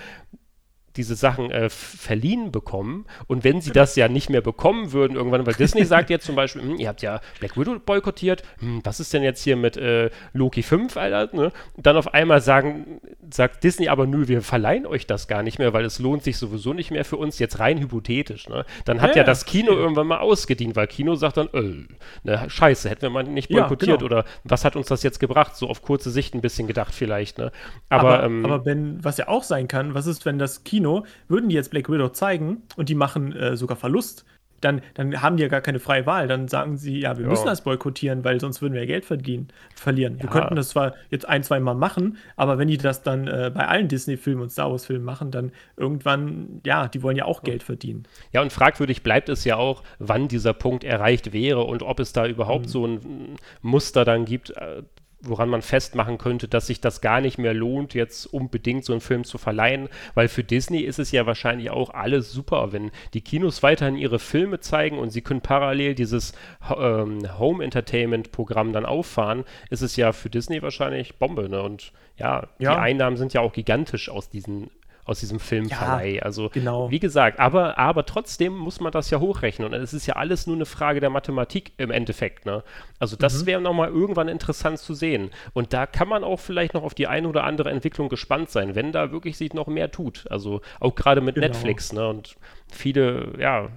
diese Sachen äh, verliehen bekommen. Und wenn sie das ja nicht mehr bekommen würden irgendwann, weil Disney sagt jetzt zum Beispiel, hm, ihr habt ja Black Widow boykottiert, hm, was ist denn jetzt hier mit äh, Loki 5, Alter? Ne? dann auf einmal sagen, sagt Disney aber, nö, wir verleihen euch das gar nicht mehr, weil es lohnt sich sowieso nicht mehr für uns, jetzt rein hypothetisch. Ne? Dann hat ja, ja das Kino ja. irgendwann mal ausgedient, weil Kino sagt dann, äh, ne, scheiße, hätten wir mal nicht boykottiert ja, genau. oder was hat uns das jetzt gebracht? So auf kurze Sicht ein bisschen gedacht vielleicht. Ne? Aber, aber, ähm, aber wenn, was ja auch sein kann, was ist, wenn das Kino Kino, würden die jetzt Black Widow zeigen und die machen äh, sogar Verlust, dann, dann haben die ja gar keine freie Wahl. Dann sagen sie, ja, wir ja. müssen das boykottieren, weil sonst würden wir ja Geld verdienen, verlieren. Ja. Wir könnten das zwar jetzt ein, zwei Mal machen, aber wenn die das dann äh, bei allen Disney-Filmen und Star Wars-Filmen machen, dann irgendwann, ja, die wollen ja auch Geld verdienen. Ja, und fragwürdig bleibt es ja auch, wann dieser Punkt erreicht wäre und ob es da überhaupt mhm. so ein Muster dann gibt, äh, woran man festmachen könnte, dass sich das gar nicht mehr lohnt, jetzt unbedingt so einen Film zu verleihen, weil für Disney ist es ja wahrscheinlich auch alles super, wenn die Kinos weiterhin ihre Filme zeigen und sie können parallel dieses ähm, Home Entertainment Programm dann auffahren, ist es ja für Disney wahrscheinlich Bombe, ne? Und ja, ja, die Einnahmen sind ja auch gigantisch aus diesen aus diesem Filmverleih. Ja, also, genau. wie gesagt, aber, aber trotzdem muss man das ja hochrechnen. Und es ist ja alles nur eine Frage der Mathematik im Endeffekt. Ne? Also, das mhm. wäre nochmal irgendwann interessant zu sehen. Und da kann man auch vielleicht noch auf die eine oder andere Entwicklung gespannt sein, wenn da wirklich sich noch mehr tut. Also, auch gerade mit genau. Netflix. Ne? Und viele, ja,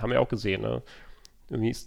haben wir auch gesehen. Ne?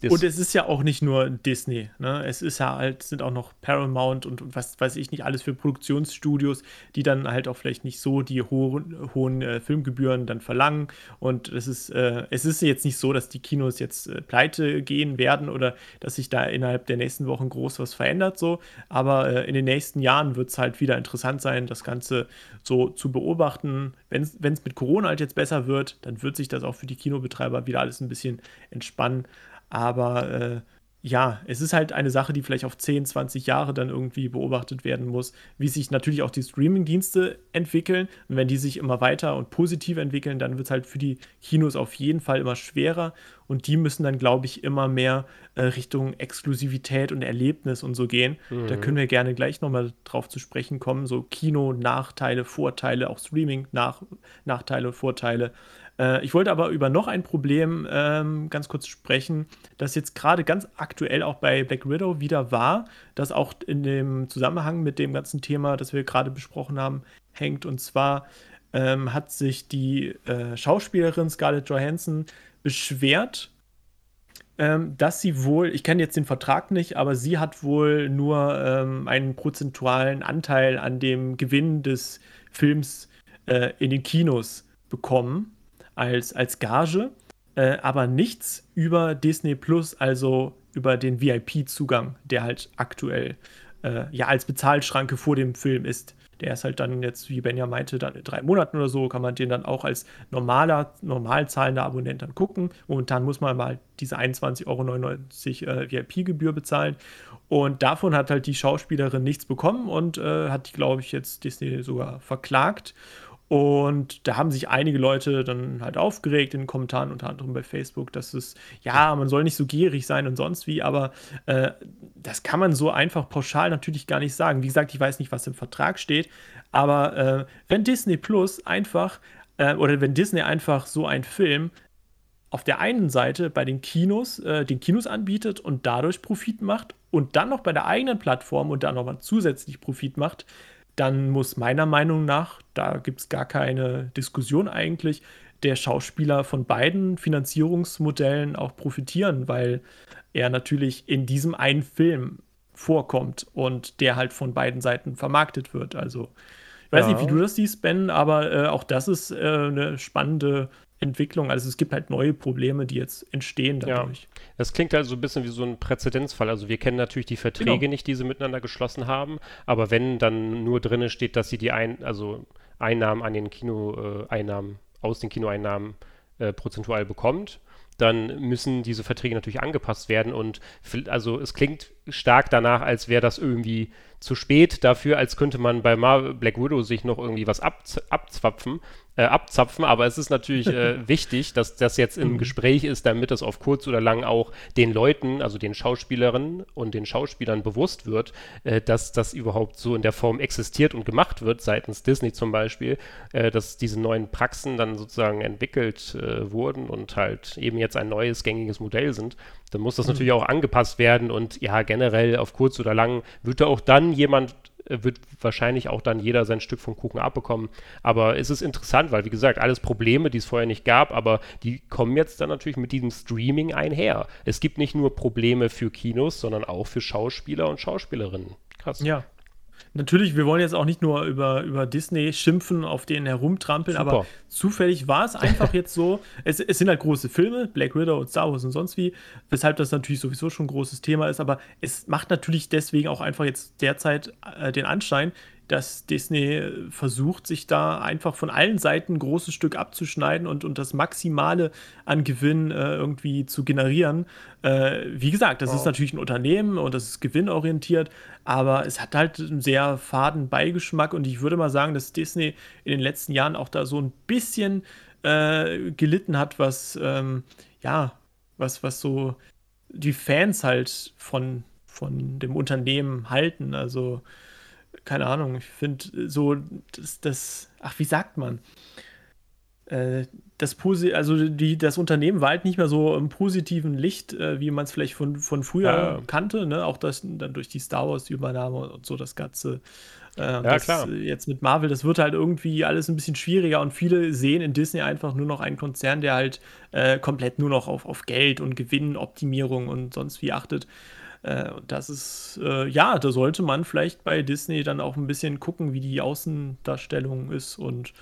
Und es ist ja auch nicht nur Disney, ne? Es ist ja halt, sind auch noch Paramount und was weiß ich nicht, alles für Produktionsstudios, die dann halt auch vielleicht nicht so die hohen, hohen äh, Filmgebühren dann verlangen. Und es ist, äh, es ist jetzt nicht so, dass die Kinos jetzt äh, pleite gehen werden oder dass sich da innerhalb der nächsten Wochen groß was verändert, so. Aber äh, in den nächsten Jahren wird es halt wieder interessant sein, das Ganze so zu beobachten. Wenn es mit Corona halt jetzt besser wird, dann wird sich das auch für die Kinobetreiber wieder alles ein bisschen entspannen. Aber äh, ja, es ist halt eine Sache, die vielleicht auf 10, 20 Jahre dann irgendwie beobachtet werden muss, wie sich natürlich auch die Streaming-Dienste entwickeln. Und wenn die sich immer weiter und positiv entwickeln, dann wird es halt für die Kinos auf jeden Fall immer schwerer. Und die müssen dann, glaube ich, immer mehr äh, Richtung Exklusivität und Erlebnis und so gehen. Mhm. Da können wir gerne gleich nochmal drauf zu sprechen kommen. So Kino, Nachteile, Vorteile, auch Streaming, Nach Nachteile, Vorteile. Äh, ich wollte aber über noch ein Problem ähm, ganz kurz sprechen, das jetzt gerade ganz aktuell auch bei Black Widow wieder war, das auch in dem Zusammenhang mit dem ganzen Thema, das wir gerade besprochen haben, hängt. Und zwar ähm, hat sich die äh, Schauspielerin Scarlett Johansson beschwert, ähm, dass sie wohl, ich kenne jetzt den Vertrag nicht, aber sie hat wohl nur ähm, einen prozentualen Anteil an dem Gewinn des Films äh, in den Kinos bekommen als, als Gage, äh, aber nichts über Disney Plus, also über den VIP-Zugang, der halt aktuell äh, ja als Bezahlschranke vor dem Film ist. Der ist halt dann jetzt, wie Benja meinte, dann in drei Monaten oder so, kann man den dann auch als normaler, normal zahlender Abonnent dann gucken. Momentan muss man mal diese 21,99 Euro äh, VIP-Gebühr bezahlen. Und davon hat halt die Schauspielerin nichts bekommen und äh, hat glaube ich, jetzt Disney sogar verklagt. Und da haben sich einige Leute dann halt aufgeregt in den Kommentaren, unter anderem bei Facebook, dass es, ja, man soll nicht so gierig sein und sonst wie, aber äh, das kann man so einfach pauschal natürlich gar nicht sagen. Wie gesagt, ich weiß nicht, was im Vertrag steht, aber äh, wenn Disney Plus einfach, äh, oder wenn Disney einfach so einen Film auf der einen Seite bei den Kinos, äh, den Kinos anbietet und dadurch Profit macht und dann noch bei der eigenen Plattform und dann nochmal zusätzlich Profit macht, dann muss meiner Meinung nach, da gibt es gar keine Diskussion eigentlich, der Schauspieler von beiden Finanzierungsmodellen auch profitieren, weil er natürlich in diesem einen Film vorkommt und der halt von beiden Seiten vermarktet wird. Also ich weiß ja. nicht, wie du das siehst, Ben, aber äh, auch das ist äh, eine spannende Entwicklung. Also es gibt halt neue Probleme, die jetzt entstehen dadurch. Ja. Das klingt also ein bisschen wie so ein Präzedenzfall. Also wir kennen natürlich die Verträge genau. nicht, die sie miteinander geschlossen haben, aber wenn dann nur drin steht, dass sie die ein, also Einnahmen an den Kinoeinnahmen, äh, aus den Kinoeinnahmen äh, prozentual bekommt, dann müssen diese Verträge natürlich angepasst werden und also es klingt stark danach, als wäre das irgendwie zu spät dafür, als könnte man bei Mar Black Widow sich noch irgendwie was abzwapfen äh, abzapfen, aber es ist natürlich äh, wichtig, dass das jetzt im mhm. Gespräch ist, damit es auf kurz oder lang auch den Leuten, also den Schauspielerinnen und den Schauspielern bewusst wird, äh, dass das überhaupt so in der Form existiert und gemacht wird, seitens Disney zum Beispiel, äh, dass diese neuen Praxen dann sozusagen entwickelt äh, wurden und halt eben jetzt ein neues gängiges Modell sind. Dann muss das mhm. natürlich auch angepasst werden und ja, generell auf kurz oder lang wird da auch dann jemand wird wahrscheinlich auch dann jeder sein Stück vom Kuchen abbekommen. Aber es ist interessant, weil wie gesagt, alles Probleme, die es vorher nicht gab, aber die kommen jetzt dann natürlich mit diesem Streaming einher. Es gibt nicht nur Probleme für Kinos, sondern auch für Schauspieler und Schauspielerinnen. Krass. Ja, natürlich, wir wollen jetzt auch nicht nur über, über Disney schimpfen, auf denen herumtrampeln, Super. aber zufällig war es einfach jetzt so. Es, es sind halt große Filme, Black Widow und Star Wars und sonst wie, weshalb das natürlich sowieso schon ein großes Thema ist, aber es macht natürlich deswegen auch einfach jetzt derzeit äh, den Anschein, dass Disney versucht, sich da einfach von allen Seiten ein großes Stück abzuschneiden und, und das Maximale an Gewinn äh, irgendwie zu generieren. Äh, wie gesagt, das wow. ist natürlich ein Unternehmen und das ist gewinnorientiert, aber es hat halt einen sehr faden Beigeschmack und ich würde mal sagen, dass Disney in den letzten Jahren auch da so ein bisschen äh, gelitten hat, was, ähm, ja, was, was so die Fans halt von, von dem Unternehmen halten. Also keine Ahnung, ich finde so, das, das, ach, wie sagt man? Äh, das Posi also die, das Unternehmen war halt nicht mehr so im positiven Licht, äh, wie man es vielleicht von, von früher ja. kannte, ne? Auch das dann durch die Star Wars-Übernahme und so das Ganze. Äh, ja, das, klar. Jetzt mit Marvel, das wird halt irgendwie alles ein bisschen schwieriger und viele sehen in Disney einfach nur noch einen Konzern, der halt äh, komplett nur noch auf, auf Geld und Gewinnoptimierung und sonst wie achtet. Äh, das ist, äh, ja, da sollte man vielleicht bei Disney dann auch ein bisschen gucken, wie die Außendarstellung ist und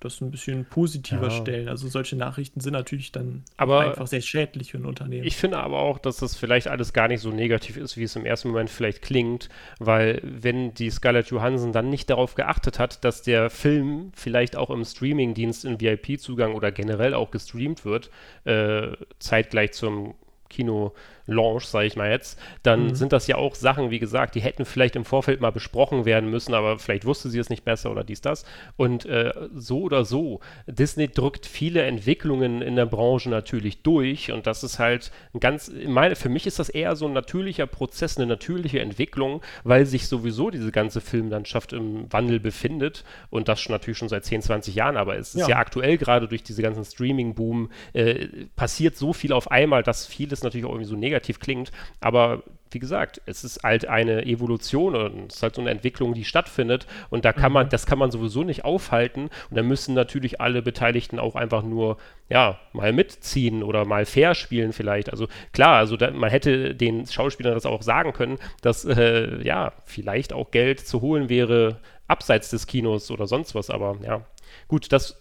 das ein bisschen positiver ja. stellen. Also solche Nachrichten sind natürlich dann aber einfach sehr schädlich für ein Unternehmen. Ich finde aber auch, dass das vielleicht alles gar nicht so negativ ist, wie es im ersten Moment vielleicht klingt, weil wenn die Scarlett Johansson dann nicht darauf geachtet hat, dass der Film vielleicht auch im Streamingdienst in VIP-Zugang oder generell auch gestreamt wird, äh, zeitgleich zum Kino Launch, sage ich mal jetzt, dann mhm. sind das ja auch Sachen, wie gesagt, die hätten vielleicht im Vorfeld mal besprochen werden müssen, aber vielleicht wusste sie es nicht besser oder dies, das. Und äh, so oder so, Disney drückt viele Entwicklungen in der Branche natürlich durch und das ist halt ein ganz, meine, für mich ist das eher so ein natürlicher Prozess, eine natürliche Entwicklung, weil sich sowieso diese ganze Filmlandschaft im Wandel befindet und das schon natürlich schon seit 10, 20 Jahren, aber es ist ja, ja aktuell gerade durch diese ganzen Streaming-Boom äh, passiert so viel auf einmal, dass vieles natürlich auch irgendwie so negativ klingt, aber wie gesagt, es ist halt eine Evolution und es ist halt so eine Entwicklung, die stattfindet und da kann mhm. man, das kann man sowieso nicht aufhalten und da müssen natürlich alle Beteiligten auch einfach nur, ja, mal mitziehen oder mal fair spielen vielleicht. Also klar, also da, man hätte den Schauspielern das auch sagen können, dass, äh, ja, vielleicht auch Geld zu holen wäre abseits des Kinos oder sonst was, aber ja, gut, das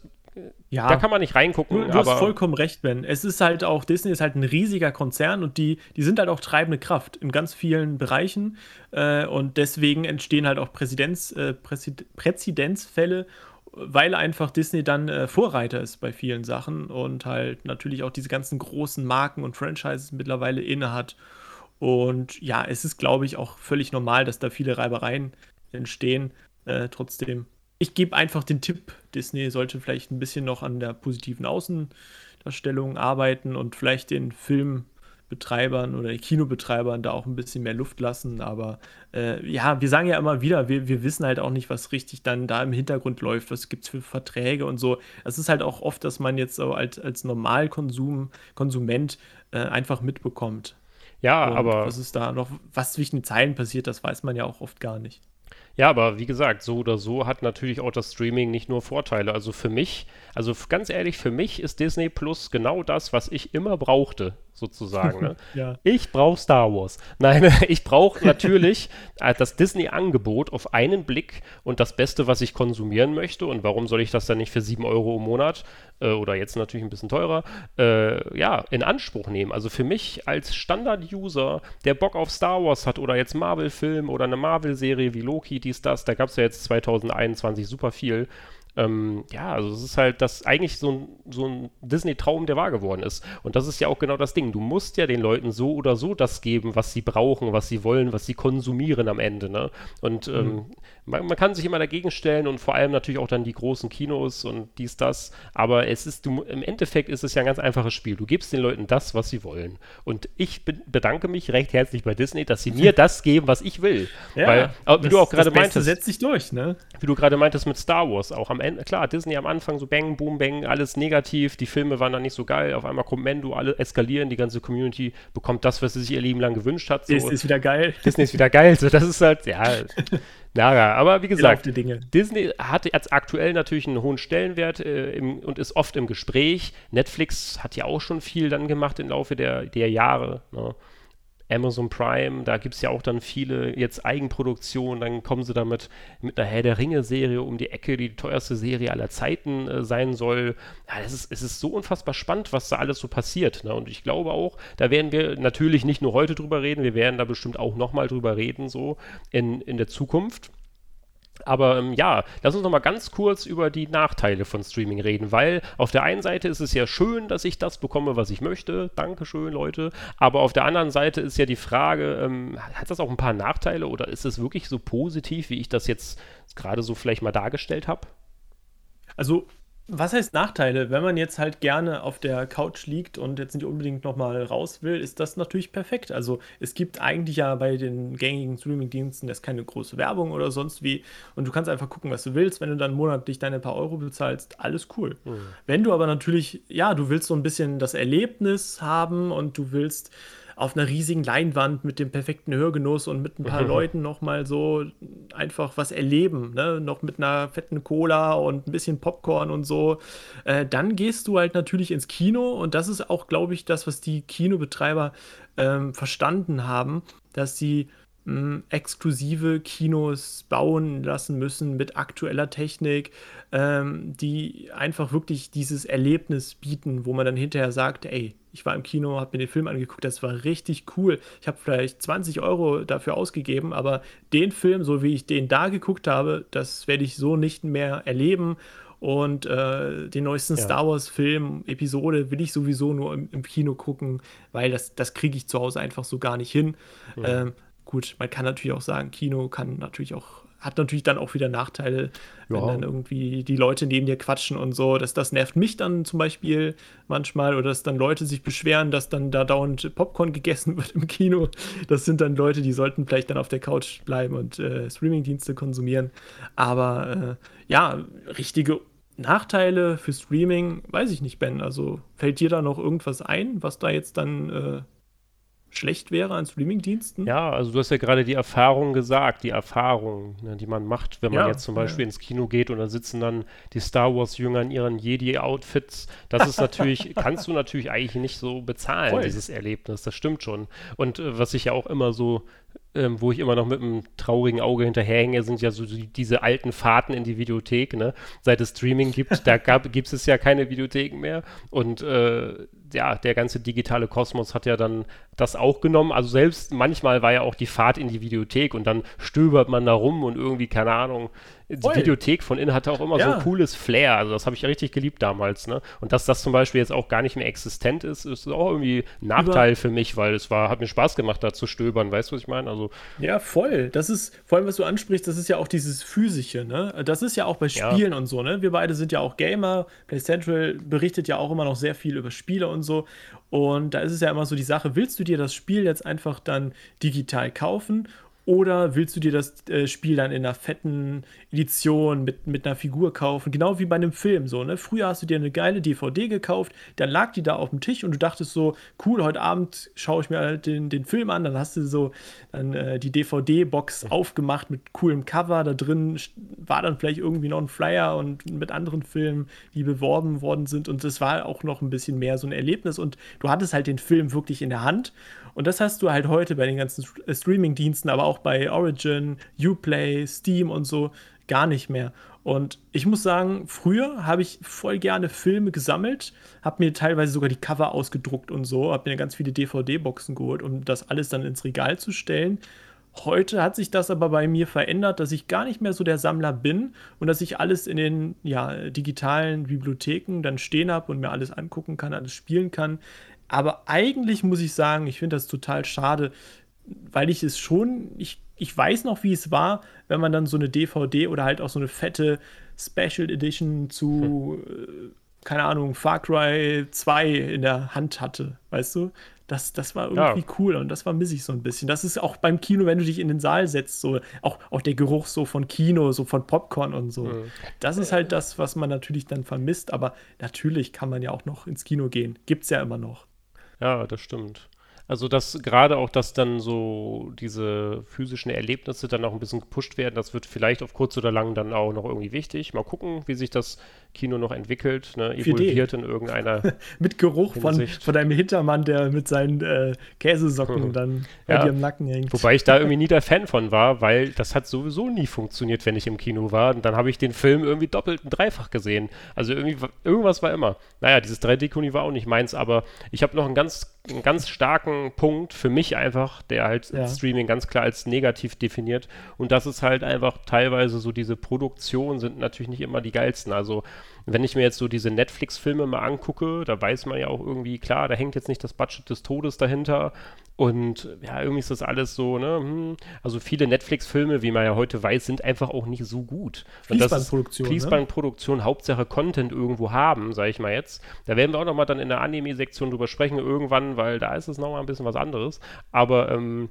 ja. Da kann man nicht reingucken. Du, du hast vollkommen recht, Ben. Es ist halt auch, Disney ist halt ein riesiger Konzern und die, die sind halt auch treibende Kraft in ganz vielen Bereichen. Äh, und deswegen entstehen halt auch Präzidenz, äh, Präzid Präzedenzfälle, weil einfach Disney dann äh, Vorreiter ist bei vielen Sachen und halt natürlich auch diese ganzen großen Marken und Franchises mittlerweile innehat. Und ja, es ist, glaube ich, auch völlig normal, dass da viele Reibereien entstehen. Äh, trotzdem ich gebe einfach den Tipp, Disney sollte vielleicht ein bisschen noch an der positiven Außendarstellung arbeiten und vielleicht den Filmbetreibern oder Kinobetreibern da auch ein bisschen mehr Luft lassen. Aber äh, ja, wir sagen ja immer wieder, wir, wir wissen halt auch nicht, was richtig dann da im Hintergrund läuft, was gibt es für Verträge und so. Es ist halt auch oft, dass man jetzt so als, als Normalkonsum, Konsument äh, einfach mitbekommt. Ja, und aber. Was ist da noch, was zwischen den Zeilen passiert, das weiß man ja auch oft gar nicht. Ja, aber wie gesagt, so oder so hat natürlich auch das Streaming nicht nur Vorteile. Also für mich, also ganz ehrlich, für mich ist Disney Plus genau das, was ich immer brauchte sozusagen. Ne? ja. Ich brauche Star Wars. Nein, ich brauche natürlich äh, das Disney-Angebot auf einen Blick und das Beste, was ich konsumieren möchte. Und warum soll ich das dann nicht für 7 Euro im Monat äh, oder jetzt natürlich ein bisschen teurer, äh, ja, in Anspruch nehmen? Also für mich als Standard-User, der Bock auf Star Wars hat oder jetzt Marvel-Film oder eine Marvel-Serie wie Loki, dies, das, da gab es ja jetzt 2021 super viel ähm, ja, also es ist halt das eigentlich so ein, so ein Disney-Traum, der wahr geworden ist. Und das ist ja auch genau das Ding. Du musst ja den Leuten so oder so das geben, was sie brauchen, was sie wollen, was sie konsumieren am Ende. Ne? Und ähm, mhm. man, man, kann sich immer dagegen stellen und vor allem natürlich auch dann die großen Kinos und dies, das. Aber es ist, du, im Endeffekt ist es ja ein ganz einfaches Spiel. Du gibst den Leuten das, was sie wollen. Und ich be bedanke mich recht herzlich bei Disney, dass sie mir das geben, was ich will. Ja, Weil, wie das, du auch gerade meintest. setzt sich durch, ne? Wie du gerade meintest mit Star Wars auch am Ende, klar, Disney am Anfang so Bang, Boom, Bang, alles negativ, die Filme waren dann nicht so geil, auf einmal kommt Mendo, alle eskalieren, die ganze Community bekommt das, was sie sich ihr Leben lang gewünscht hat. So. Disney ist wieder geil. Disney ist wieder geil, so das ist halt, ja, naja, aber wie gesagt, Disney hat jetzt aktuell natürlich einen hohen Stellenwert äh, im, und ist oft im Gespräch. Netflix hat ja auch schon viel dann gemacht im Laufe der, der Jahre. Ne? Amazon Prime, da gibt es ja auch dann viele jetzt Eigenproduktionen, dann kommen sie damit mit einer Herr der Ringe-Serie um die Ecke, die, die teuerste Serie aller Zeiten äh, sein soll. Ja, es ist, es ist so unfassbar spannend, was da alles so passiert. Ne? Und ich glaube auch, da werden wir natürlich nicht nur heute drüber reden, wir werden da bestimmt auch nochmal drüber reden, so in, in der Zukunft. Aber ähm, ja, lass uns noch mal ganz kurz über die Nachteile von Streaming reden, weil auf der einen Seite ist es ja schön, dass ich das bekomme, was ich möchte. Dankeschön, Leute. Aber auf der anderen Seite ist ja die Frage, ähm, hat das auch ein paar Nachteile oder ist es wirklich so positiv, wie ich das jetzt gerade so vielleicht mal dargestellt habe? Also was heißt Nachteile? Wenn man jetzt halt gerne auf der Couch liegt und jetzt nicht unbedingt nochmal raus will, ist das natürlich perfekt. Also es gibt eigentlich ja bei den gängigen Streaming-Diensten jetzt keine große Werbung oder sonst wie und du kannst einfach gucken, was du willst. Wenn du dann monatlich deine paar Euro bezahlst, alles cool. Mhm. Wenn du aber natürlich, ja, du willst so ein bisschen das Erlebnis haben und du willst auf einer riesigen Leinwand mit dem perfekten Hörgenuss und mit ein paar mhm. Leuten nochmal so einfach was erleben, ne? noch mit einer fetten Cola und ein bisschen Popcorn und so, äh, dann gehst du halt natürlich ins Kino und das ist auch, glaube ich, das, was die Kinobetreiber ähm, verstanden haben, dass sie hm, exklusive Kinos bauen lassen müssen mit aktueller Technik, ähm, die einfach wirklich dieses Erlebnis bieten, wo man dann hinterher sagt, ey, ich war im Kino, habe mir den Film angeguckt, das war richtig cool. Ich habe vielleicht 20 Euro dafür ausgegeben, aber den Film, so wie ich den da geguckt habe, das werde ich so nicht mehr erleben. und äh, den neuesten ja. Star Wars-Film, Episode will ich sowieso nur im, im Kino gucken, weil das, das kriege ich zu Hause einfach so gar nicht hin. Ja. Ähm, gut, man kann natürlich auch sagen, Kino kann natürlich auch hat natürlich dann auch wieder Nachteile, wenn ja. dann irgendwie die Leute neben dir quatschen und so. Das, das nervt mich dann zum Beispiel manchmal oder dass dann Leute sich beschweren, dass dann da dauernd Popcorn gegessen wird im Kino. Das sind dann Leute, die sollten vielleicht dann auf der Couch bleiben und äh, Streamingdienste konsumieren. Aber äh, ja, richtige Nachteile für Streaming, weiß ich nicht, Ben. Also fällt dir da noch irgendwas ein, was da jetzt dann äh, schlecht wäre an Streamingdiensten? Ja, also du hast ja gerade die Erfahrung gesagt, die Erfahrung, ne, die man macht, wenn man ja, jetzt zum Beispiel ja. ins Kino geht und da sitzen dann die Star Wars-Jünger in ihren Jedi-Outfits. Das ist natürlich, kannst du natürlich eigentlich nicht so bezahlen, Voll. dieses Erlebnis. Das stimmt schon. Und äh, was ich ja auch immer so ähm, wo ich immer noch mit einem traurigen Auge hinterherhänge, sind ja so die, diese alten Fahrten in die Videothek. Ne? Seit es Streaming gibt, da gibt es ja keine Videotheken mehr. Und äh, ja, der ganze digitale Kosmos hat ja dann das auch genommen. Also selbst manchmal war ja auch die Fahrt in die Videothek und dann stöbert man da rum und irgendwie, keine Ahnung, die Voll. Videothek von innen hatte auch immer ja. so ein cooles Flair. Also das habe ich ja richtig geliebt damals. Ne? Und dass das zum Beispiel jetzt auch gar nicht mehr existent ist, ist auch irgendwie ein Nachteil Über für mich, weil es war, hat mir Spaß gemacht, da zu stöbern. Weißt du, was ich meine? Also, ja, voll. Das ist, vor allem, was du ansprichst, das ist ja auch dieses Physische. Ne? Das ist ja auch bei Spielen ja. und so. Ne? Wir beide sind ja auch Gamer. Play Central berichtet ja auch immer noch sehr viel über Spiele und so. Und da ist es ja immer so die Sache, willst du dir das Spiel jetzt einfach dann digital kaufen oder willst du dir das äh, Spiel dann in einer fetten Edition mit, mit einer Figur kaufen? Genau wie bei einem Film so, ne? Früher hast du dir eine geile DVD gekauft, dann lag die da auf dem Tisch und du dachtest so, cool, heute Abend schaue ich mir halt den, den Film an. Dann hast du so dann, äh, die DVD-Box aufgemacht mit coolem Cover. Da drin war dann vielleicht irgendwie noch ein Flyer und mit anderen Filmen, die beworben worden sind. Und das war auch noch ein bisschen mehr so ein Erlebnis. Und du hattest halt den Film wirklich in der Hand und das hast du halt heute bei den ganzen äh, Streaming-Diensten, aber auch bei Origin, Uplay, Steam und so gar nicht mehr. Und ich muss sagen, früher habe ich voll gerne Filme gesammelt, habe mir teilweise sogar die Cover ausgedruckt und so, habe mir ganz viele DVD-Boxen geholt, um das alles dann ins Regal zu stellen. Heute hat sich das aber bei mir verändert, dass ich gar nicht mehr so der Sammler bin und dass ich alles in den ja, digitalen Bibliotheken dann stehen habe und mir alles angucken kann, alles spielen kann. Aber eigentlich muss ich sagen, ich finde das total schade, weil ich es schon, ich, ich weiß noch, wie es war, wenn man dann so eine DVD oder halt auch so eine fette Special Edition zu, hm. keine Ahnung, Far Cry 2 in der Hand hatte, weißt du? Das, das war irgendwie ja. cool und das vermisse ich so ein bisschen. Das ist auch beim Kino, wenn du dich in den Saal setzt, so auch, auch der Geruch so von Kino, so von Popcorn und so. Mhm. Das ist halt das, was man natürlich dann vermisst, aber natürlich kann man ja auch noch ins Kino gehen. Gibt's ja immer noch. Ja, das stimmt. Also dass gerade auch, dass dann so diese physischen Erlebnisse dann auch ein bisschen gepusht werden, das wird vielleicht auf kurz oder lang dann auch noch irgendwie wichtig. Mal gucken, wie sich das Kino noch entwickelt, ne, evolviert in irgendeiner Mit Geruch von, von einem Hintermann, der mit seinen äh, Käsesocken hm. dann bei ja. dir im Nacken hängt. Wobei ich da irgendwie nie der Fan von war, weil das hat sowieso nie funktioniert, wenn ich im Kino war. Und dann habe ich den Film irgendwie doppelt und dreifach gesehen. Also irgendwie, irgendwas war immer. Naja, dieses 3D-Kuni war auch nicht meins, aber ich habe noch einen ganz, einen ganz starken Punkt für mich einfach, der halt ja. Streaming ganz klar als negativ definiert. Und das ist halt einfach teilweise so diese Produktionen sind natürlich nicht immer die geilsten. Also wenn ich mir jetzt so diese Netflix-Filme mal angucke, da weiß man ja auch irgendwie, klar, da hängt jetzt nicht das Budget des Todes dahinter. Und ja, irgendwie ist das alles so, ne? Hm. Also viele Netflix-Filme, wie man ja heute weiß, sind einfach auch nicht so gut. Fließbandproduktion. Fließbandproduktion, ne? Hauptsache Content irgendwo haben, sage ich mal jetzt. Da werden wir auch nochmal dann in der Anime-Sektion drüber sprechen irgendwann, weil da ist es nochmal ein bisschen was anderes. Aber ähm,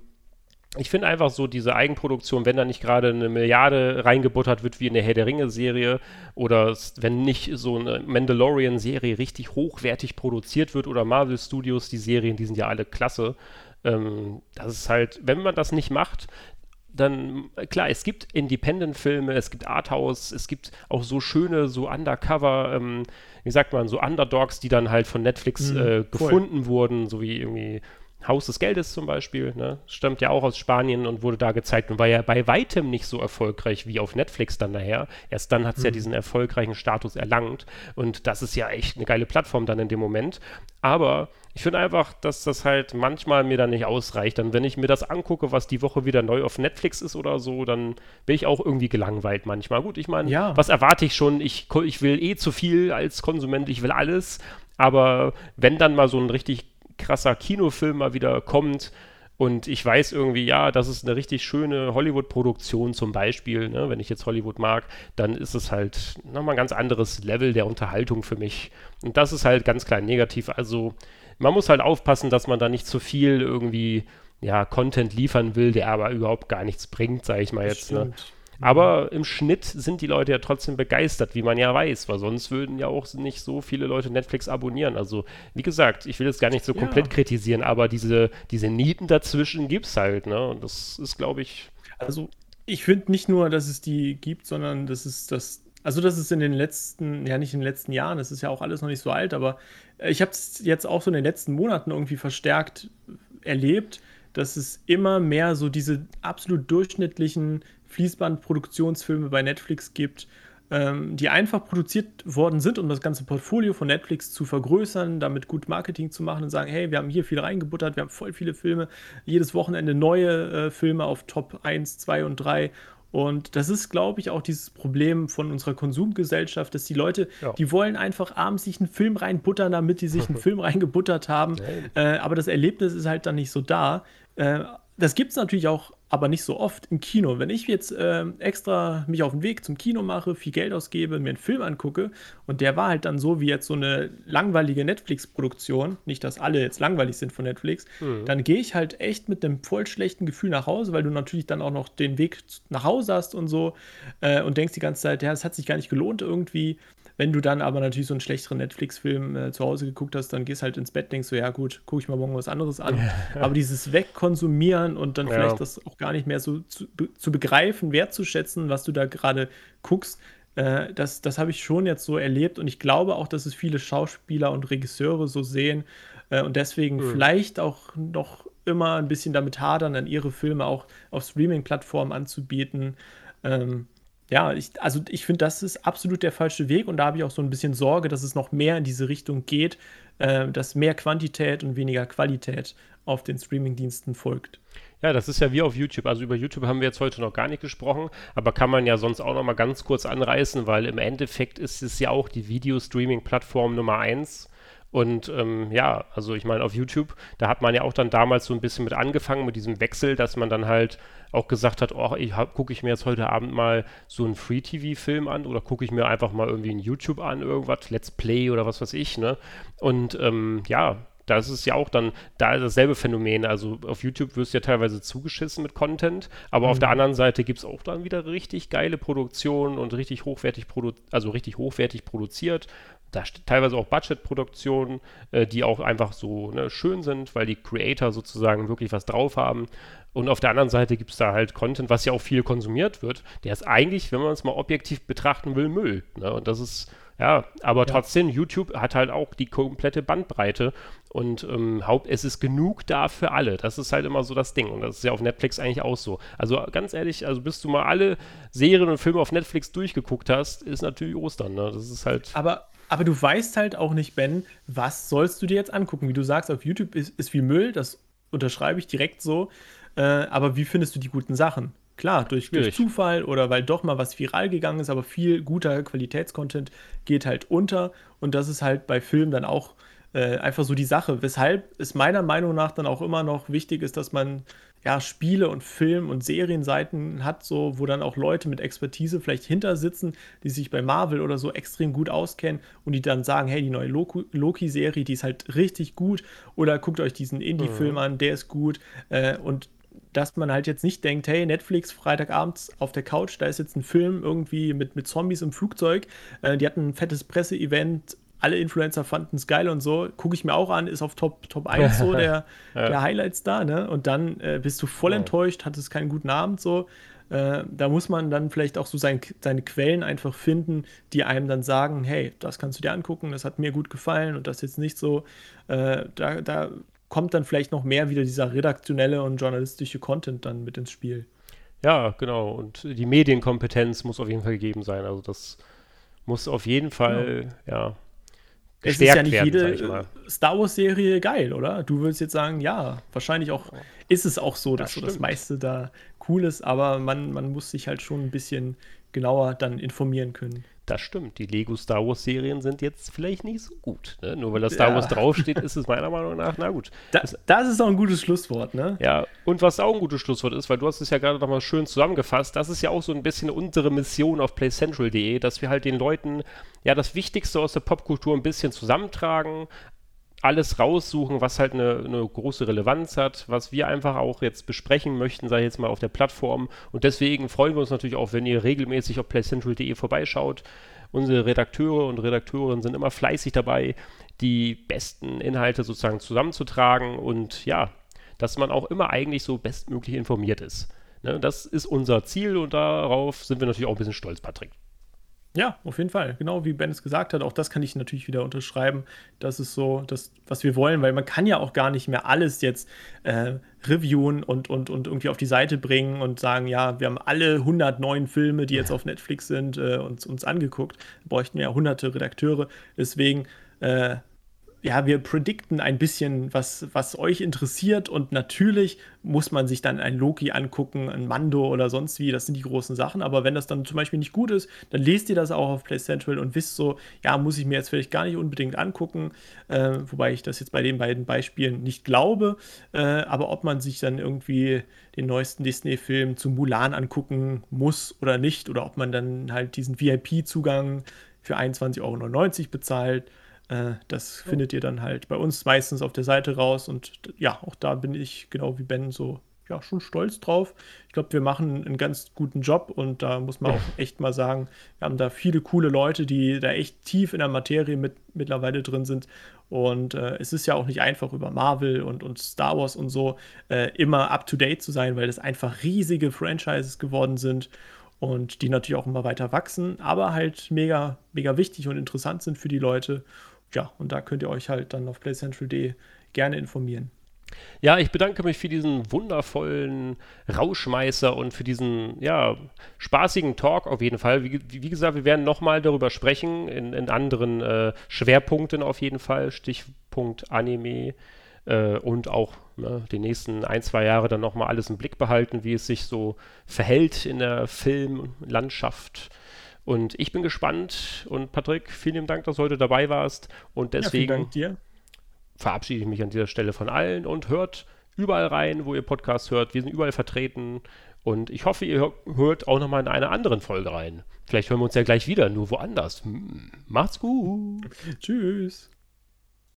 ich finde einfach so diese Eigenproduktion, wenn da nicht gerade eine Milliarde reingebuttert wird wie in der Herr der Ringe-Serie oder wenn nicht so eine Mandalorian-Serie richtig hochwertig produziert wird oder Marvel Studios, die Serien, die sind ja alle klasse. Ähm, das ist halt, wenn man das nicht macht, dann, klar, es gibt Independent-Filme, es gibt Arthouse, es gibt auch so schöne, so Undercover, ähm, wie sagt man, so Underdogs, die dann halt von Netflix mhm, äh, gefunden wurden, so wie irgendwie Haus des Geldes zum Beispiel, ne? stammt ja auch aus Spanien und wurde da gezeigt und war ja bei weitem nicht so erfolgreich wie auf Netflix dann nachher. Erst dann hat es mhm. ja diesen erfolgreichen Status erlangt und das ist ja echt eine geile Plattform dann in dem Moment. Aber ich finde einfach, dass das halt manchmal mir dann nicht ausreicht. Dann, wenn ich mir das angucke, was die Woche wieder neu auf Netflix ist oder so, dann bin ich auch irgendwie gelangweilt manchmal. Gut, ich meine, ja. was erwarte ich schon? Ich, ich will eh zu viel als Konsument, ich will alles. Aber wenn dann mal so ein richtig krasser Kinofilm mal wieder kommt und ich weiß irgendwie, ja, das ist eine richtig schöne Hollywood-Produktion zum Beispiel, ne? wenn ich jetzt Hollywood mag, dann ist es halt nochmal ein ganz anderes Level der Unterhaltung für mich. Und das ist halt ganz klar negativ. Also man muss halt aufpassen, dass man da nicht zu viel irgendwie ja, Content liefern will, der aber überhaupt gar nichts bringt, sage ich mal jetzt. Ne? Aber im Schnitt sind die Leute ja trotzdem begeistert, wie man ja weiß, weil sonst würden ja auch nicht so viele Leute Netflix abonnieren. Also, wie gesagt, ich will es gar nicht so komplett ja. kritisieren, aber diese, diese Nieten dazwischen gibt es halt, ne? Und das ist, glaube ich. Also, ich finde nicht nur, dass es die gibt, sondern das ist das. Also, das ist in den letzten, ja, nicht in den letzten Jahren, das ist ja auch alles noch nicht so alt, aber ich habe es jetzt auch so in den letzten Monaten irgendwie verstärkt erlebt, dass es immer mehr so diese absolut durchschnittlichen Fließbandproduktionsfilme bei Netflix gibt, ähm, die einfach produziert worden sind, um das ganze Portfolio von Netflix zu vergrößern, damit gut Marketing zu machen und sagen, hey, wir haben hier viel reingebuttert, wir haben voll viele Filme, jedes Wochenende neue äh, Filme auf Top 1, 2 und 3 und das ist, glaube ich, auch dieses Problem von unserer Konsumgesellschaft, dass die Leute, ja. die wollen einfach abends sich einen Film reinbuttern, damit die sich einen Film reingebuttert haben. Äh, aber das Erlebnis ist halt dann nicht so da. Äh, das gibt es natürlich auch aber nicht so oft im Kino. Wenn ich jetzt äh, extra mich auf den Weg zum Kino mache, viel Geld ausgebe, mir einen Film angucke und der war halt dann so wie jetzt so eine langweilige Netflix-Produktion, nicht, dass alle jetzt langweilig sind von Netflix, mhm. dann gehe ich halt echt mit einem voll schlechten Gefühl nach Hause, weil du natürlich dann auch noch den Weg nach Hause hast und so äh, und denkst die ganze Zeit, ja, es hat sich gar nicht gelohnt irgendwie. Wenn du dann aber natürlich so einen schlechteren Netflix-Film äh, zu Hause geguckt hast, dann gehst halt ins Bett, denkst so, ja gut, gucke ich mal morgen was anderes an. Ja. Aber dieses Wegkonsumieren und dann ja. vielleicht das auch gar nicht mehr so zu, zu begreifen, wertzuschätzen, was du da gerade guckst, äh, das, das habe ich schon jetzt so erlebt und ich glaube auch, dass es viele Schauspieler und Regisseure so sehen äh, und deswegen mhm. vielleicht auch noch immer ein bisschen damit hadern, dann ihre Filme auch auf Streaming-Plattformen anzubieten. Ähm, ja, ich, also ich finde, das ist absolut der falsche Weg und da habe ich auch so ein bisschen Sorge, dass es noch mehr in diese Richtung geht, äh, dass mehr Quantität und weniger Qualität auf den Streamingdiensten folgt. Ja, das ist ja wie auf YouTube. Also über YouTube haben wir jetzt heute noch gar nicht gesprochen, aber kann man ja sonst auch noch mal ganz kurz anreißen, weil im Endeffekt ist es ja auch die Video-Streaming-Plattform Nummer eins und ähm, ja, also ich meine, auf YouTube, da hat man ja auch dann damals so ein bisschen mit angefangen, mit diesem Wechsel, dass man dann halt auch gesagt hat, oh, ich gucke ich mir jetzt heute Abend mal so einen Free-TV-Film an oder gucke ich mir einfach mal irgendwie ein YouTube an, irgendwas, Let's Play oder was weiß ich, ne? Und ähm, ja, das ist ja auch dann da dasselbe Phänomen. Also auf YouTube wirst du ja teilweise zugeschissen mit Content, aber mhm. auf der anderen Seite gibt es auch dann wieder richtig geile Produktionen und richtig hochwertig produ also richtig hochwertig produziert da teilweise auch Budget-Produktionen, äh, die auch einfach so ne, schön sind, weil die Creator sozusagen wirklich was drauf haben. Und auf der anderen Seite gibt es da halt Content, was ja auch viel konsumiert wird. Der ist eigentlich, wenn man es mal objektiv betrachten will, Müll. Ne? Und das ist, ja, aber ja. trotzdem, YouTube hat halt auch die komplette Bandbreite und ähm, Haupt, es ist genug da für alle. Das ist halt immer so das Ding. Und das ist ja auf Netflix eigentlich auch so. Also ganz ehrlich, also bis du mal alle Serien und Filme auf Netflix durchgeguckt hast, ist natürlich Ostern. Ne? Das ist halt. Aber aber du weißt halt auch nicht, Ben, was sollst du dir jetzt angucken? Wie du sagst, auf YouTube ist, ist viel Müll, das unterschreibe ich direkt so. Äh, aber wie findest du die guten Sachen? Klar, durch, durch, Zufall oder weil doch mal was viral gegangen ist, aber viel guter Qualitätscontent geht halt unter. Und das ist halt bei Filmen dann auch äh, einfach so die Sache. Weshalb es meiner Meinung nach dann auch immer noch wichtig ist, dass man ja, Spiele und Film- und Serienseiten hat, so, wo dann auch Leute mit Expertise vielleicht hinter sitzen, die sich bei Marvel oder so extrem gut auskennen und die dann sagen, hey, die neue Loki-Serie, die ist halt richtig gut oder guckt euch diesen Indie-Film mhm. an, der ist gut äh, und dass man halt jetzt nicht denkt, hey, Netflix, Freitagabends auf der Couch, da ist jetzt ein Film irgendwie mit, mit Zombies im Flugzeug. Äh, die hatten ein fettes Presseevent alle Influencer fanden es geil und so, gucke ich mir auch an, ist auf Top, Top 1 so der, ja. der Highlights da, ne? Und dann äh, bist du voll ja. enttäuscht, hattest keinen guten Abend so. Äh, da muss man dann vielleicht auch so sein, seine Quellen einfach finden, die einem dann sagen, hey, das kannst du dir angucken, das hat mir gut gefallen und das jetzt nicht so. Äh, da, da kommt dann vielleicht noch mehr wieder dieser redaktionelle und journalistische Content dann mit ins Spiel. Ja, genau. Und die Medienkompetenz muss auf jeden Fall gegeben sein. Also das muss auf jeden Fall, ja, ja es ist ja nicht werden, jede Star Wars-Serie geil, oder? Du würdest jetzt sagen, ja, wahrscheinlich auch ist es auch so, dass das, so das meiste da cool ist, aber man, man muss sich halt schon ein bisschen genauer dann informieren können. Das stimmt. Die Lego Star Wars Serien sind jetzt vielleicht nicht so gut. Ne? Nur weil da Star ja. Wars draufsteht, ist es meiner Meinung nach, na gut. Da, das, ist auch ein gutes Schlusswort, ne? Ja, und was auch ein gutes Schlusswort ist, weil du hast es ja gerade nochmal schön zusammengefasst, das ist ja auch so ein bisschen unsere Mission auf playcentral.de, dass wir halt den Leuten ja das Wichtigste aus der Popkultur ein bisschen zusammentragen, alles raussuchen, was halt eine, eine, große Relevanz hat, was wir einfach auch jetzt besprechen möchten, sei jetzt mal auf der Plattform. Und deswegen freuen wir uns natürlich auch, wenn ihr regelmäßig auf playcentral.de vorbeischaut. Unsere Redakteure und Redakteurinnen sind immer fleißig dabei, die besten Inhalte sozusagen zusammenzutragen und ja, dass man auch immer eigentlich so bestmöglich informiert ist. Ne, das ist unser Ziel und darauf sind wir natürlich auch ein bisschen stolz, Patrick. Ja, auf jeden Fall. Genau wie Ben es gesagt hat, auch das kann ich natürlich wieder unterschreiben. Das ist so das, was wir wollen, weil man kann ja auch gar nicht mehr alles jetzt äh, reviewen und, und, und irgendwie auf die Seite bringen und sagen, ja, wir haben alle 109 Filme, die jetzt auf Netflix sind, äh, uns, uns angeguckt. Da bräuchten wir ja hunderte Redakteure. Deswegen äh, ja, wir predikten ein bisschen, was, was euch interessiert und natürlich muss man sich dann ein Loki angucken, ein Mando oder sonst wie, das sind die großen Sachen, aber wenn das dann zum Beispiel nicht gut ist, dann lest ihr das auch auf Play Central und wisst so, ja, muss ich mir jetzt vielleicht gar nicht unbedingt angucken, äh, wobei ich das jetzt bei den beiden Beispielen nicht glaube, äh, aber ob man sich dann irgendwie den neuesten Disney-Film zu Mulan angucken muss oder nicht oder ob man dann halt diesen VIP-Zugang für 21,99 Euro bezahlt, äh, das ja. findet ihr dann halt bei uns meistens auf der Seite raus. Und ja, auch da bin ich genau wie Ben so ja, schon stolz drauf. Ich glaube, wir machen einen ganz guten Job und da muss man auch echt mal sagen, wir haben da viele coole Leute, die da echt tief in der Materie mit, mittlerweile drin sind. Und äh, es ist ja auch nicht einfach über Marvel und, und Star Wars und so äh, immer up to date zu sein, weil das einfach riesige Franchises geworden sind und die natürlich auch immer weiter wachsen, aber halt mega, mega wichtig und interessant sind für die Leute ja, und da könnt ihr euch halt dann auf playcentral.de gerne informieren. Ja, ich bedanke mich für diesen wundervollen Rauschmeißer und für diesen, ja, spaßigen Talk auf jeden Fall. Wie, wie gesagt, wir werden nochmal darüber sprechen, in, in anderen äh, Schwerpunkten auf jeden Fall, Stichpunkt Anime äh, und auch ne, die nächsten ein, zwei Jahre dann nochmal alles im Blick behalten, wie es sich so verhält in der Filmlandschaft und ich bin gespannt. Und Patrick, vielen Dank, dass du heute dabei warst. Und deswegen ja, verabschiede ich mich an dieser Stelle von allen und hört überall rein, wo ihr Podcast hört. Wir sind überall vertreten. Und ich hoffe, ihr hört auch nochmal in einer anderen Folge rein. Vielleicht hören wir uns ja gleich wieder, nur woanders. Macht's gut. Tschüss.